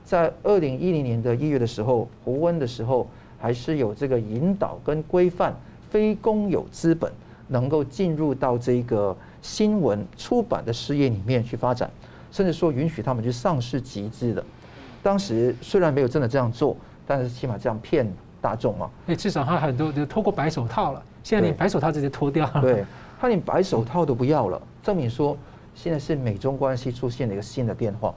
在二零一零年的一月的时候，胡温的时候。还是有这个引导跟规范，非公有资本能够进入到这个新闻出版的事业里面去发展，甚至说允许他们去上市集资的。当时虽然没有真的这样做，但是起码这样骗大众嘛。哎，至少他很多就脱过白手套了，现在连白手套直接脱掉了。对，他连白手套都不要了，证明说现在是美中关系出现了一个新的变化。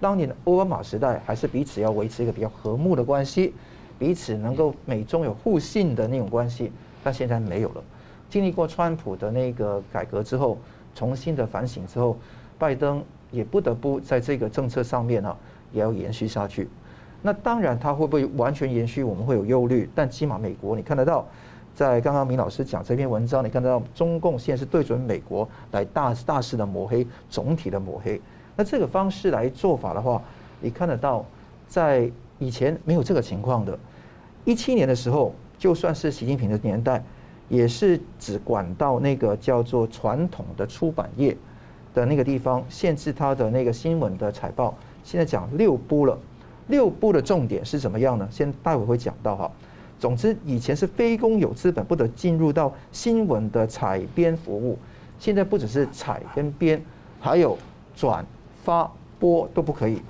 当年的奥巴马时代还是彼此要维持一个比较和睦的关系。彼此能够美中有互信的那种关系，但现在没有了。经历过川普的那个改革之后，重新的反省之后，拜登也不得不在这个政策上面啊，也要延续下去。那当然，他会不会完全延续，我们会有忧虑。但起码美国你看得到，在刚刚明老师讲这篇文章，你看得到中共现在是对准美国来大大肆的抹黑，总体的抹黑。那这个方式来做法的话，你看得到，在以前没有这个情况的。一七年的时候，就算是习近平的年代，也是只管到那个叫做传统的出版业的那个地方，限制他的那个新闻的采报。现在讲六部了，六部的重点是怎么样呢？先待会会讲到哈。总之，以前是非公有资本不得进入到新闻的采编服务，现在不只是采跟编，还有转发播都不可以。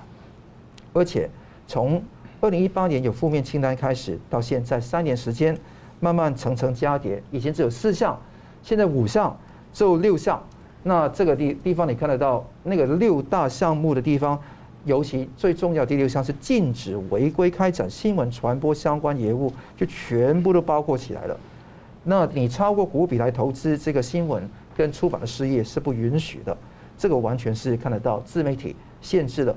而且从二零一八年有负面清单开始，到现在三年时间，慢慢层层加叠，以前只有四项，现在五项，只有六项。那这个地地方你看得到那个六大项目的地方。尤其最重要第六项是禁止违规开展新闻传播相关业务，就全部都包括起来了。那你超过股比来投资这个新闻跟出版的事业是不允许的。这个完全是看得到自媒体限制了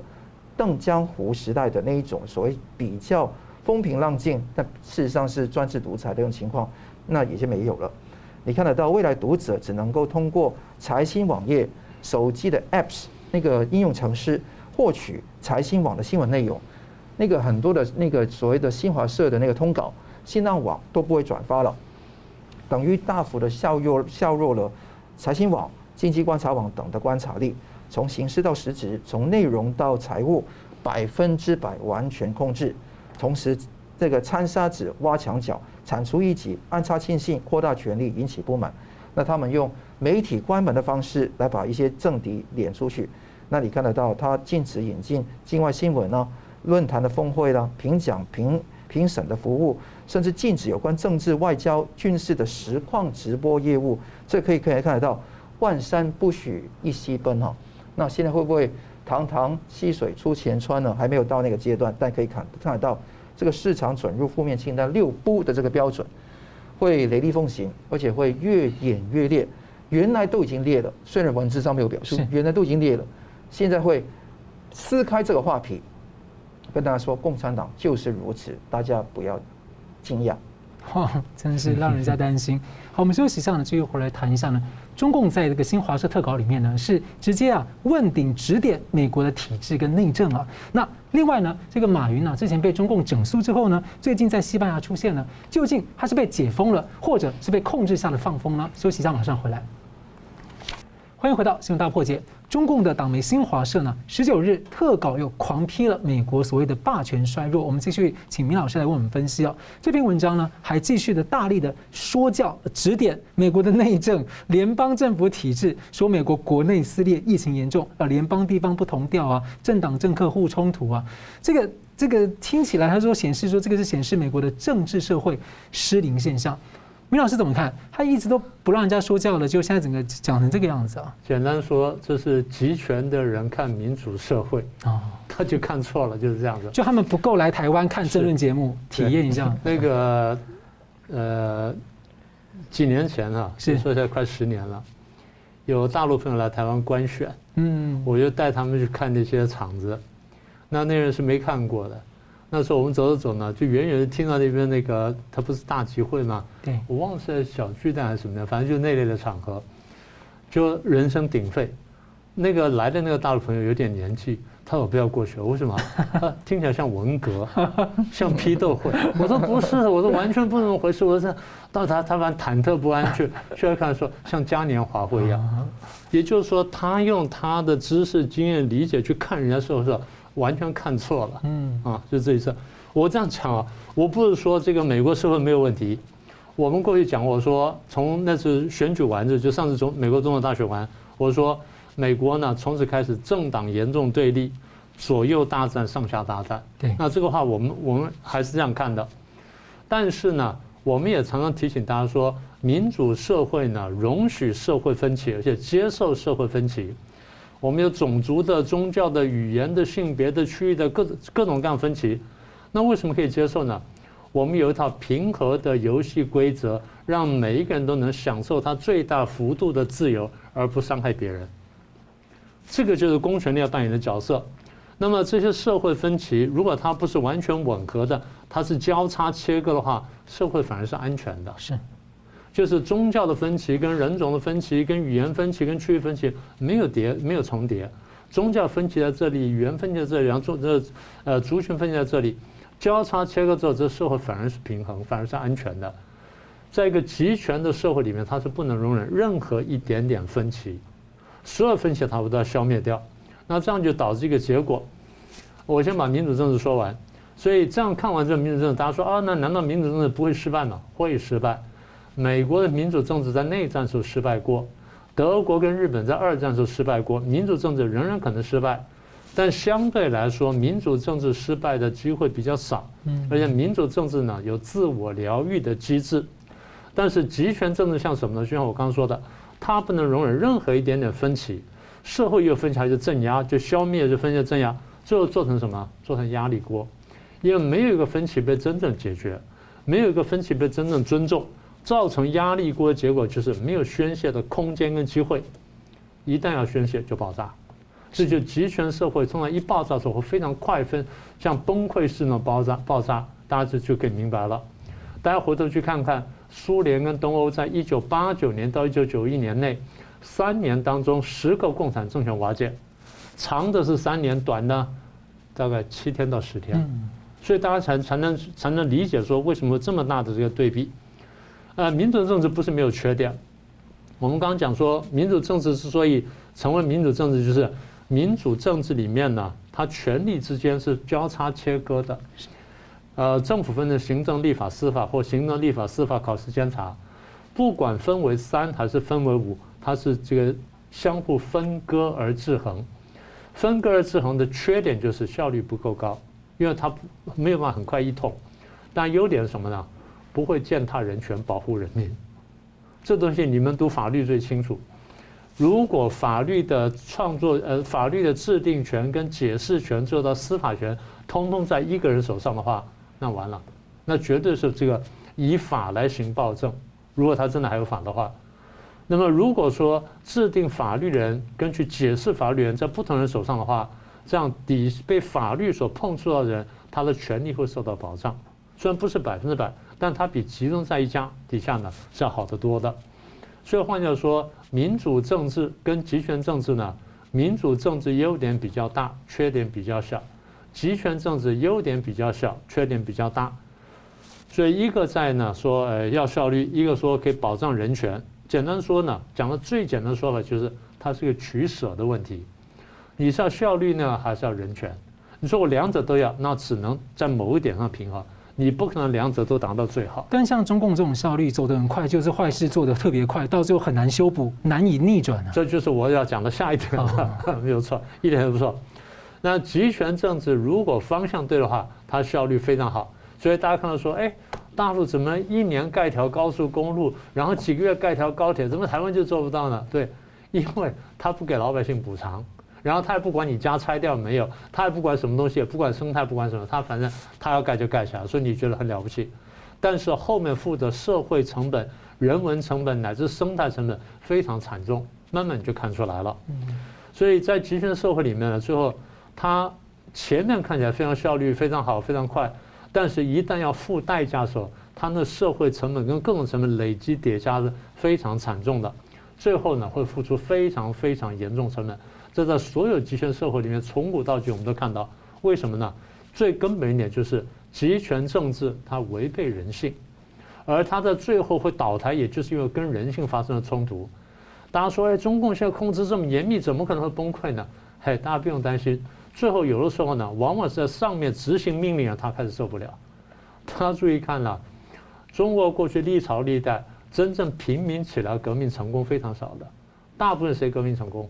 邓江湖时代的那一种所谓比较风平浪静，但事实上是专制独裁的这种情况，那也就没有了。你看得到未来读者只能够通过财新网页、手机的 apps 那个应用程式。获取财新网的新闻内容，那个很多的那个所谓的新华社的那个通稿，新浪网都不会转发了，等于大幅的削弱削弱了财新网、经济观察网等的观察力，从形式到实质，从内容到财务，百分之百完全控制。同时，这个掺沙子、挖墙脚、铲除异己、安插亲信、扩大权力，引起不满。那他们用媒体关门的方式来把一些政敌撵出去。那你看得到，他禁止引进境外新闻呢，论坛的峰会啦，评奖评评审的服务，甚至禁止有关政治、外交、军事的实况直播业务。这可以可以看得到，万山不许一溪奔哈。那现在会不会堂堂溪水出前川呢？还没有到那个阶段，但可以看看得到，这个市场准入负面清单六不的这个标准，会雷厉风行，而且会越演越烈。原来都已经裂了，虽然文字上没有表述，原来都已经裂了。现在会撕开这个画皮，跟大家说，共产党就是如此，大家不要惊讶。(laughs) 哇，真是让人家担心。好，我们休息一下呢，继续回来谈一下呢。中共在这个新华社特稿里面呢，是直接啊问鼎指点美国的体制跟内政啊。那另外呢，这个马云呢，之前被中共整肃之后呢，最近在西班牙出现了，究竟他是被解封了，或者是被控制下的放风呢？休息一下，马上回来。欢迎回到新闻大破解。中共的党媒新华社呢，十九日特稿又狂批了美国所谓的霸权衰弱。我们继续请明老师来为我们分析哦。这篇文章呢，还继续的大力的说教指点美国的内政、联邦政府体制，说美国国内撕裂、疫情严重啊，联邦地方不同调啊，政党政客互冲突啊。这个这个听起来，他说显示说这个是显示美国的政治社会失灵现象。明老师怎么看？他一直都不让人家说教了，就现在整个讲成这个样子啊！简单说，这是集权的人看民主社会啊，他就看错了，就是这样子。就他们不够来台湾看政论节目，体验一下。(laughs) 那个呃，几年前啊，是说一下快十年了，有大陆朋友来台湾观选，嗯，我就带他们去看那些场子，那那人是没看过的。那时候我们走着走呢，就远远的听到那边那个，他不是大集会吗？对，我忘了是小巨蛋还是什么的，反正就是那类的场合，就人声鼎沸。那个来的那个大陆朋友有点年纪，他说我不要过去了，为什么？他 (laughs) 听起来像文革，像批斗会。(laughs) 我说不是，我说完全不是那么回事。我说到他他反正忐忑不安去，去来看说像嘉年华会一样。也就是说，他用他的知识、经验、理解去看人家时候说。完全看错了，嗯。啊，就这一次，我这样讲啊，我不是说这个美国社会没有问题，我们过去讲，我说从那次选举完之，就上次从美国总统大选完，我说美国呢从此开始政党严重对立，左右大战，上下大战，对，那这个话我们我们还是这样看的，但是呢，我们也常常提醒大家说，民主社会呢容许社会分歧，而且接受社会分歧。我们有种族的、宗教的、语言的、性别的、区域的各各种各样分歧，那为什么可以接受呢？我们有一套平和的游戏规则，让每一个人都能享受他最大幅度的自由，而不伤害别人。这个就是公权力要扮演的角色。那么这些社会分歧，如果它不是完全吻合的，它是交叉切割的话，社会反而是安全的。是。就是宗教的分歧、跟人种的分歧、跟语言分歧、跟区域分歧没有叠、没有重叠。宗教分歧在这里，语言分歧在这里，然后族这呃族群分歧在这里，交叉切割之后，这社会反而是平衡，反而是安全的。在一个集权的社会里面，它是不能容忍任何一点点分歧，所有分歧它都要消灭掉。那这样就导致一个结果。我先把民主政治说完。所以这样看完这个民主政治，大家说啊，那难道民主政治不会失败吗？会失败。美国的民主政治在内战时候失败过，德国跟日本在二战时候失败过，民主政治仍然可能失败，但相对来说，民主政治失败的机会比较少。嗯，而且民主政治呢有自我疗愈的机制，但是集权政治像什么呢？就像我刚刚说的，它不能容忍任何一点点分歧，社会又分歧就镇压，就消灭，就分裂镇压，最后做成什么？做成压力锅。因为没有一个分歧被真正解决，没有一个分歧被真正尊重，造成压力锅的结果就是没有宣泄的空间跟机会，一旦要宣泄就爆炸，这就集权社会通常一爆炸的时候会非常快分，像崩溃式那种爆炸爆炸，大家就就可以明白了。大家回头去看看苏联跟东欧在一九八九年到一九九一年内三年当中，十个共产政权瓦解，长的是三年，短的大概七天到十天。所以大家才才能才能理解说为什么这么大的这个对比，呃，民主政治不是没有缺点。我们刚刚讲说，民主政治之所以成为民主政治，就是民主政治里面呢，它权力之间是交叉切割的。呃，政府分成行政、立法、司法，或行政、立法、司法、考试、监察，不管分为三还是分为五，它是这个相互分割而制衡。分割而制衡的缺点就是效率不够高。因为它没有办法很快一统，但优点是什么呢？不会践踏人权，保护人民。这东西你们读法律最清楚。如果法律的创作、呃，法律的制定权跟解释权，做到司法权，通通在一个人手上的话，那完了，那绝对是这个以法来行暴政。如果他真的还有法的话，那么如果说制定法律人根据解释法律人在不同人手上的话，这样底被法律所碰触到的人，他的权利会受到保障，虽然不是百分之百，但它比集中在一家底下呢是要好得多的。所以换句话说，民主政治跟集权政治呢，民主政治优点比较大，缺点比较小；集权政治优点比较小，缺点比较大。所以一个在呢说呃要效率，一个说可以保障人权。简单说呢，讲的最简单说法就是它是个取舍的问题。你是要效率呢，还是要人权？你说我两者都要，那只能在某一点上平衡。你不可能两者都达到最好。但像中共这种效率走得很快，就是坏事做得特别快，到最后很难修补，难以逆转啊。这就是我要讲的下一点了，(laughs) 没有错，一点都不错。那集权政治如果方向对的话，它效率非常好。所以大家看到说，哎，大陆怎么一年盖条高速公路，然后几个月盖条高铁，怎么台湾就做不到呢？对，因为他不给老百姓补偿。然后他也不管你家拆掉没有，他也不管什么东西，也不管生态，不管什么，他反正他要盖就盖起来，所以你觉得很了不起。但是后面付的社会成本、人文成本乃至生态成本非常惨重，慢慢你就看出来了。所以在集权社会里面呢，最后他前面看起来非常效率非常好、非常快，但是一旦要付代价的时候，他那社会成本跟各种成本累积叠加是非常惨重的，最后呢会付出非常非常严重成本。这在所有集权社会里面，从古到今我们都看到，为什么呢？最根本一点就是集权政治它违背人性，而它在最后会倒台，也就是因为跟人性发生了冲突。大家说，哎，中共现在控制这么严密，怎么可能会崩溃呢？嘿，大家不用担心，最后有的时候呢，往往是在上面执行命令啊，他开始受不了。大家注意看了，中国过去历朝历代真正平民起来革命成功非常少的，大部分谁革命成功？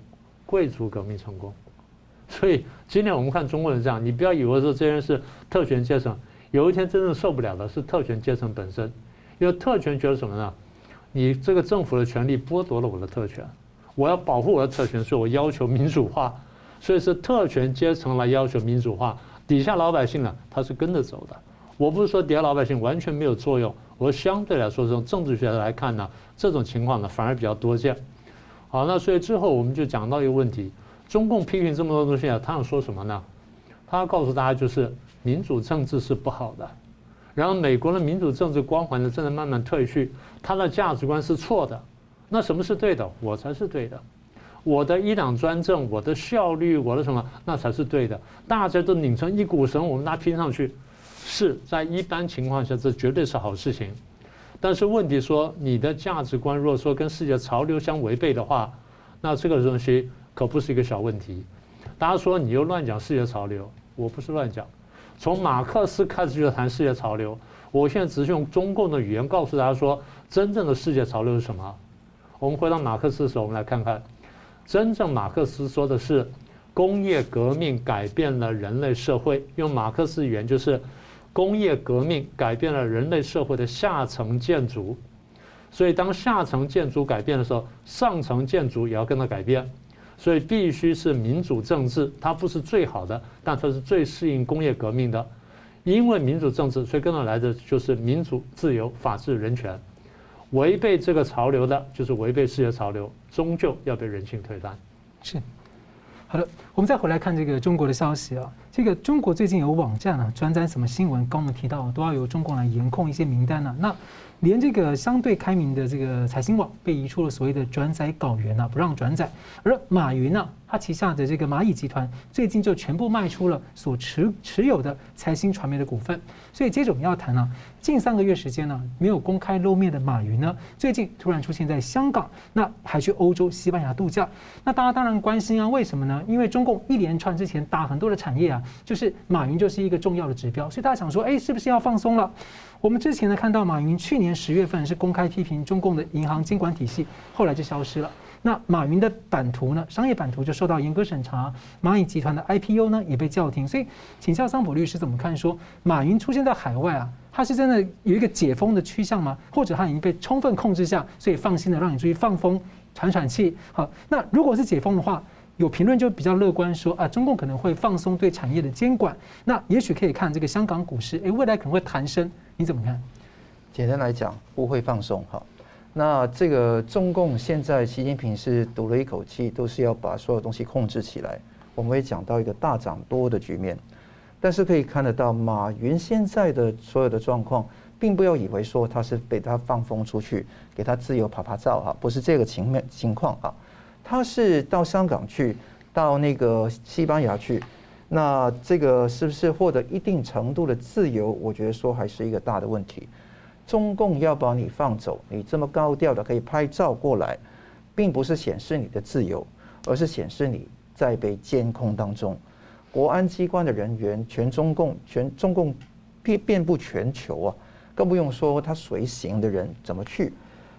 贵族革命成功，(laughs) 所以今天我们看中国人这样，你不要以为说这些人是特权阶层，有一天真正受不了的是特权阶层本身，因为特权觉得什么呢？你这个政府的权力剥夺了我的特权，我要保护我的特权，所以我要求民主化，所以是特权阶层来要求民主化，底下老百姓呢，他是跟着走的。我不是说底下老百姓完全没有作用，我相对来说从政治学来看呢，这种情况呢反而比较多见。好，那所以最后我们就讲到一个问题：中共批评这么多东西啊，他想说什么呢？他要告诉大家，就是民主政治是不好的，然后美国的民主政治光环呢正在慢慢褪去，他的价值观是错的。那什么是对的？我才是对的。我的一党专政，我的效率，我的什么，那才是对的。大家都拧成一股绳，我们大家拼上去，是在一般情况下，这绝对是好事情。但是问题说，你的价值观如果说跟世界潮流相违背的话，那这个东西可不是一个小问题。大家说你又乱讲世界潮流，我不是乱讲。从马克思开始就谈世界潮流，我现在只是用中共的语言告诉大家说，真正的世界潮流是什么？我们回到马克思的时候，我们来看看。真正马克思说的是，工业革命改变了人类社会。用马克思语言就是，工业革命改变了人类社会的下层建筑。所以当下层建筑改变的时候，上层建筑也要跟着改变。所以必须是民主政治，它不是最好的，但它是最适应工业革命的。因为民主政治，所以跟着来的就是民主、自由、法治、人权。违背这个潮流的，就是违背世界潮流，终究要被人性推翻。是，好的，我们再回来看这个中国的消息啊。这个中国最近有网站啊，转载什么新闻，刚我们提到都要由中共来严控一些名单呢、那连这个相对开明的这个财新网被移出了所谓的转载稿源啊，不让转载。而马云呢、他旗下的这个蚂蚁集团最近就全部卖出了所持持有的财新传媒的股份。所以接着我们要谈啊，近三个月时间呢，没有公开露面的马云呢，最近突然出现在香港，那还去欧洲、西班牙度假。那大家当然关心啊，为什么呢？因为中共一连串之前打很多的产业啊，就是马云就是一个重要的指标，所以大家想说，哎，是不是要放松了？我们之前呢看到马云去年十月份是公开批评中共的银行监管体系，后来就消失了。那马云的版图呢，商业版图就受到严格审查，蚂蚁集团的 IPO 呢也被叫停。所以，请教桑普律师怎么看？说马云出现在海外啊，他是真的有一个解封的趋向吗？或者他已经被充分控制下，所以放心的让你出去放风、喘喘气？好，那如果是解封的话，有评论就比较乐观说啊，中共可能会放松对产业的监管，那也许可以看这个香港股市，诶，未来可能会弹升。你怎么看？简单来讲，不会放松哈。那这个中共现在，习近平是赌了一口气，都是要把所有东西控制起来。我们会讲到一个大涨多的局面，但是可以看得到，马云现在的所有的状况，并不要以为说他是被他放风出去，给他自由趴趴走哈，不是这个情面情况啊。他是到香港去，到那个西班牙去。那这个是不是获得一定程度的自由？我觉得说还是一个大的问题。中共要把你放走，你这么高调的可以拍照过来，并不是显示你的自由，而是显示你在被监控当中。国安机关的人员，全中共，全中共遍遍布全球啊，更不用说他随行的人怎么去。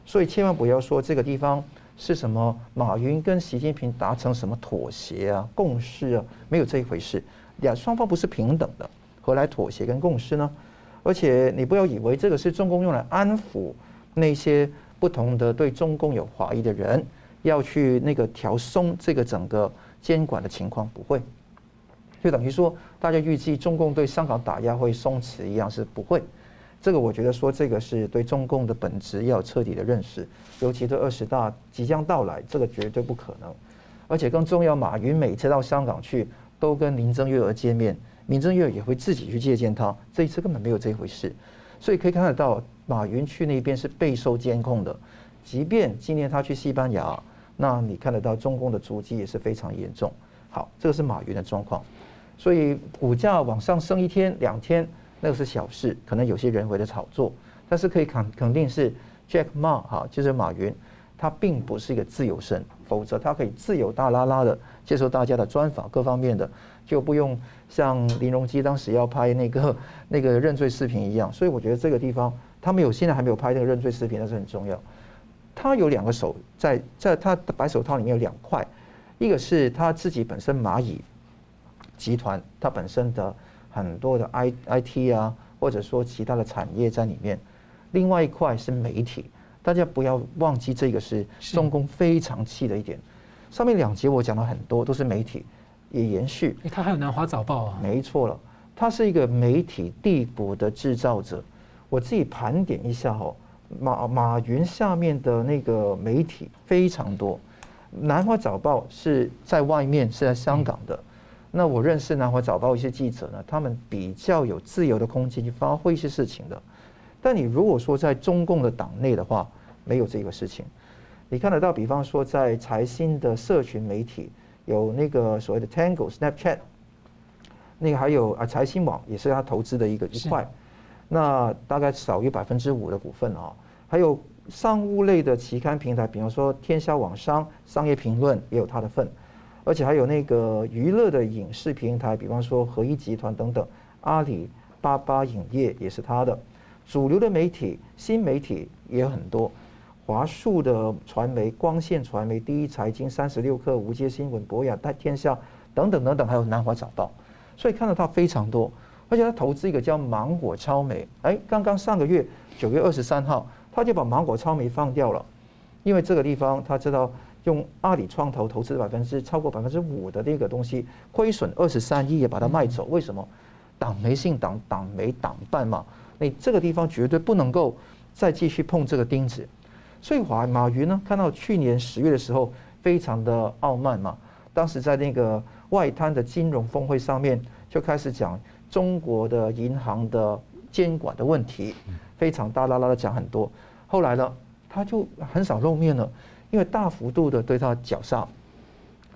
所以千万不要说这个地方。是什么？马云跟习近平达成什么妥协啊、共识啊？没有这一回事，两双方不是平等的，何来妥协跟共识呢？而且你不要以为这个是中共用来安抚那些不同的对中共有怀疑的人，要去那个调松这个整个监管的情况，不会，就等于说大家预计中共对香港打压会松弛一样，是不会。这个我觉得说，这个是对中共的本质要彻底的认识，尤其对二十大即将到来，这个绝对不可能。而且更重要，马云每次到香港去，都跟林郑月娥见面，林郑月娥也会自己去接见他。这一次根本没有这回事，所以可以看得到，马云去那边是备受监控的。即便今年他去西班牙，那你看得到中共的足迹也是非常严重。好，这个是马云的状况，所以股价往上升一天两天。那个是小事，可能有些人为的炒作，但是可以肯肯定是 Jack Ma 哈，就是马云，他并不是一个自由身，否则他可以自由大拉拉的接受大家的专访，各方面的就不用像林荣基当时要拍那个那个认罪视频一样。所以我觉得这个地方他没有，现在还没有拍那个认罪视频，那是很重要。他有两个手在在他的白手套里面有两块，一个是他自己本身蚂蚁集团，他本身的。很多的 I I T 啊，或者说其他的产业在里面。另外一块是媒体，大家不要忘记这个是中共非常气的一点。上面两节我讲了很多，都是媒体也延续。诶，他还有南华早报啊？没错了，他是一个媒体帝国的制造者。我自己盘点一下哦，马马云下面的那个媒体非常多。南华早报是在外面，是在香港的。那我认识南华早报一些记者呢，他们比较有自由的空间去发挥一些事情的。但你如果说在中共的党内的话，没有这个事情。你看得到，比方说在财新的社群媒体有那个所谓的 Tango Snapchat，那个还有啊财新网也是他投资的一个一块，那大概少于百分之五的股份啊。还有商务类的期刊平台，比方说天下网商、商业评论也有他的份，而且还有那个娱乐的影视平台，比方说合一集团等等，阿里巴巴影业也是他的。主流的媒体、新媒体也很多，华数的传媒、光线传媒、第一财经、三十六氪、无界新闻、博雅、大天下等等等等，还有南华早报，所以看到它非常多，而且他投资一个叫芒果超媒，哎，刚刚上个月九月二十三号，他就把芒果超媒放掉了，因为这个地方他知道用阿里创投投资百分之超过百分之五的那个东西，亏损二十三亿也把它卖走，为什么？党媒信党，党媒党办嘛。你这个地方绝对不能够再继续碰这个钉子，所以华马云呢，看到去年十月的时候非常的傲慢嘛，当时在那个外滩的金融峰会上面就开始讲中国的银行的监管的问题，非常大啦啦的讲很多，后来呢，他就很少露面了，因为大幅度的对他绞杀，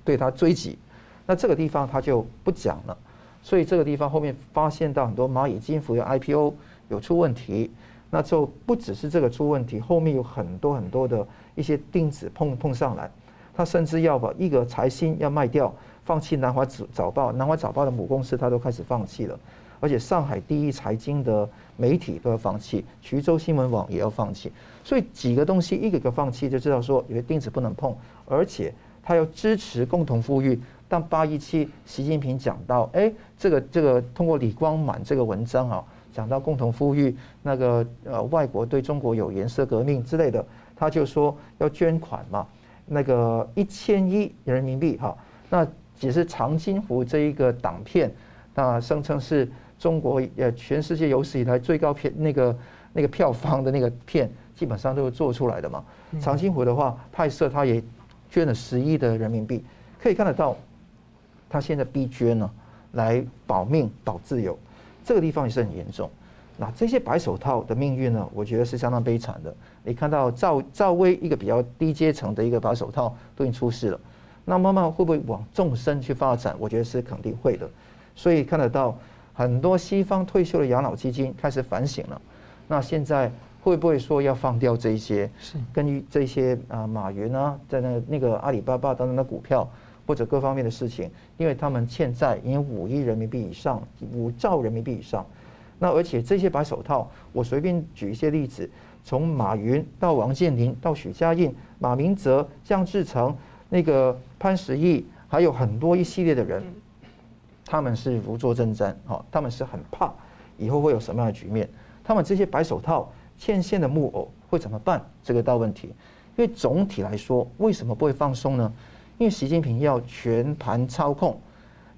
对他追击，那这个地方他就不讲了，所以这个地方后面发现到很多蚂蚁金服的 IPO。有出问题，那就不只是这个出问题，后面有很多很多的一些钉子碰碰上来，他甚至要把一个财新要卖掉，放弃南华早报，南华早报的母公司他都开始放弃了，而且上海第一财经的媒体都要放弃，衢州新闻网也要放弃，所以几个东西一个个放弃，就知道说有些钉子不能碰，而且他要支持共同富裕。但八一七习近平讲到，哎，这个这个通过李光满这个文章啊。讲到共同富裕，那个呃外国对中国有颜色革命之类的，他就说要捐款嘛，那个一千亿人民币哈，那只是长津湖这一个党片，那声称是中国呃全世界有史以来最高片那个那个票房的那个片，基本上都是做出来的嘛。长津湖的话拍摄他也捐了十亿的人民币，可以看得到，他现在逼捐呢，来保命保自由。这个地方也是很严重，那这些白手套的命运呢？我觉得是相当悲惨的。你看到赵赵薇一个比较低阶层的一个白手套都已经出事了，那慢慢会不会往纵深去发展？我觉得是肯定会的。所以看得到很多西方退休的养老基金开始反省了。那现在会不会说要放掉这些？是根据这些啊，马云啊，在那那个阿里巴巴等等的股票。或者各方面的事情，因为他们欠债已经五亿人民币以上，五兆人民币以上。那而且这些白手套，我随便举一些例子，从马云到王健林到许家印、马明哲、江志成、那个潘石屹，还有很多一系列的人，他们是如坐针毡，哈，他们是很怕以后会有什么样的局面。他们这些白手套牵线的木偶会怎么办？这个大问题。因为总体来说，为什么不会放松呢？因为习近平要全盘操控，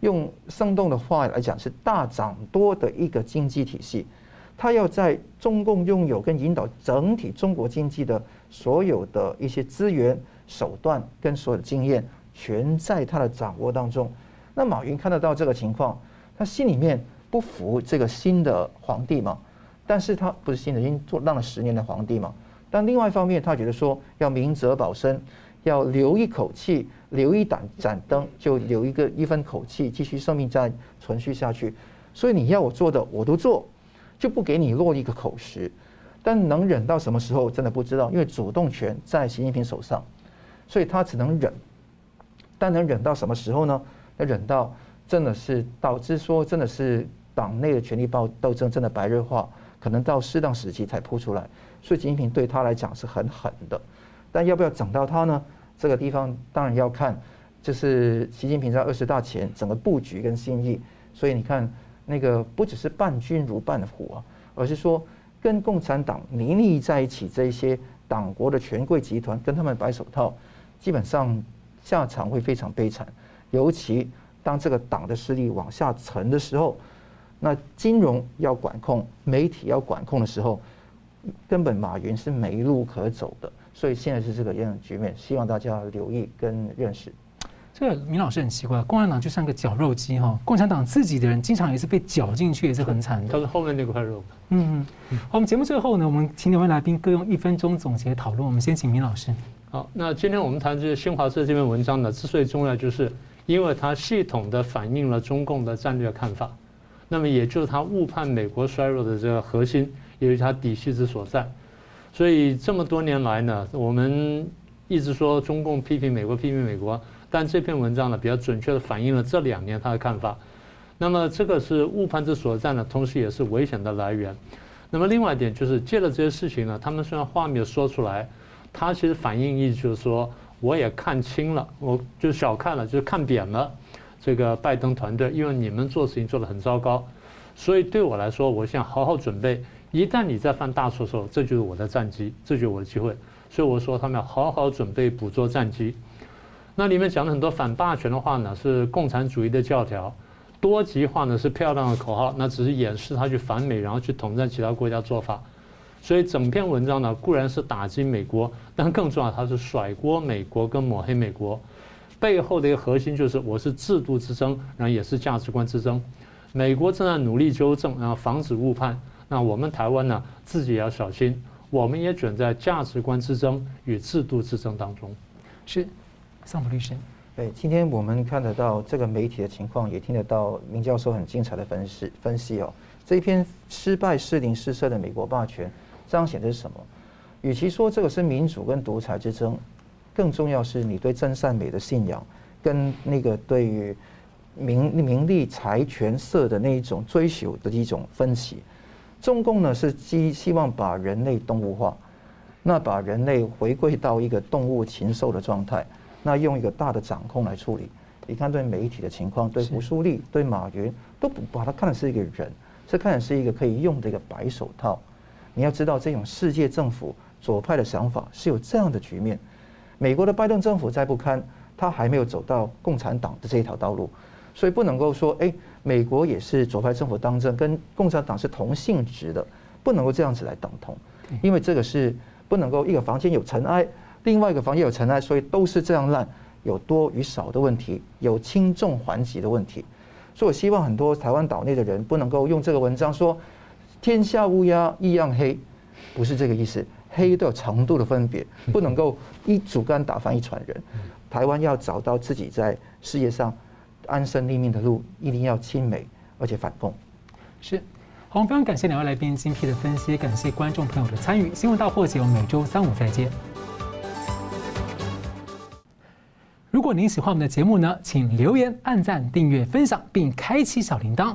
用生动的话来讲是大涨多的一个经济体系，他要在中共拥有跟引导整体中国经济的所有的一些资源、手段跟所有的经验，全在他的掌握当中。那马云看得到这个情况，他心里面不服这个新的皇帝嘛？但是他不是新的，已经做当了十年的皇帝嘛？但另外一方面，他觉得说要明哲保身。要留一口气，留一盏盏灯，就留一个一分口气，继续生命再存续下去。所以你要我做的，我都做，就不给你落一个口实。但能忍到什么时候，真的不知道，因为主动权在习近平手上，所以他只能忍。但能忍到什么时候呢？要忍到真的是导致说，真的是党内的权力斗斗争真的白热化，可能到适当时期才扑出来。所以习近平对他来讲是很狠的，但要不要整到他呢？这个地方当然要看，就是习近平在二十大前整个布局跟心意。所以你看，那个不只是伴君如伴虎啊，而是说跟共产党泥泞在一起这一些党国的权贵集团，跟他们白手套，基本上下场会非常悲惨。尤其当这个党的势力往下沉的时候，那金融要管控，媒体要管控的时候，根本马云是没路可走的。所以现在是这个样的局面，希望大家留意跟认识。这个明老师很奇怪，共产党就像个绞肉机哈，共产党自己的人经常也是被绞进去，也是很惨的。他是后面那块肉。嗯嗯。好，我们节目最后呢，我们请两位来宾各用一分钟总结讨论。我们先请明老师。好，那今天我们谈这个新华社这篇文章呢，之所以重要，就是因为它系统的反映了中共的战略看法，那么也就是它误判美国衰弱的这个核心，也是它底细之所在。所以这么多年来呢，我们一直说中共批评美国，批评美国。但这篇文章呢，比较准确地反映了这两年他的看法。那么这个是误判之所在呢，同时也是危险的来源。那么另外一点就是，借了这些事情呢，他们虽然话没有说出来，他其实反映意思就是说，我也看清了，我就小看了，就是看扁了这个拜登团队，因为你们做事情做得很糟糕，所以对我来说，我想好好准备，一旦你再犯大错的时候，这就是我的战机，这就是我的机会。所以我说，他们要好好准备捕捉战机。那里面讲了很多反霸权的话呢，是共产主义的教条；多极化呢是漂亮的口号，那只是掩饰他去反美，然后去统战其他国家做法。所以整篇文章呢固然是打击美国，但更重要，它是甩锅美国跟抹黑美国。背后的一个核心就是我是制度之争，然后也是价值观之争。美国正在努力纠正，然后防止误判。那我们台湾呢自己也要小心，我们也卷在价值观之争与制度之争当中。是。桑普律师，对，今天我们看得到这个媒体的情况，也听得到明教授很精彩的分析分析哦。这一篇失败、失灵、失色的美国霸权，彰显的是什么？与其说这个是民主跟独裁之争，更重要是你对真善美的信仰，跟那个对于名名利财权色的那一种追求的一种分歧。中共呢是希希望把人类动物化，那把人类回归到一个动物禽兽的状态。那用一个大的掌控来处理，你看对媒体的情况，对胡舒立、对马云，都不把他看的是一个人，是看的是一个可以用的一个白手套。你要知道，这种世界政府左派的想法是有这样的局面。美国的拜登政府再不堪，他还没有走到共产党的这一条道路，所以不能够说，哎，美国也是左派政府当政，跟共产党是同性质的，不能够这样子来等同，因为这个是不能够一个房间有尘埃。另外一个房间有尘埃，所以都是这样烂，有多与少的问题，有轻重缓急的问题。所以我希望很多台湾岛内的人不能够用这个文章说“天下乌鸦一样黑”，不是这个意思。黑都有程度的分别，不能够一竹竿打翻一船人。台湾要找到自己在世界上安身立命的路，一定要亲美而且反共。是，好，非常感谢两位来宾精辟的分析，感谢观众朋友的参与。新闻大破解，我们每周三五再见。如果您喜欢我们的节目呢，请留言、按赞、订阅、分享，并开启小铃铛。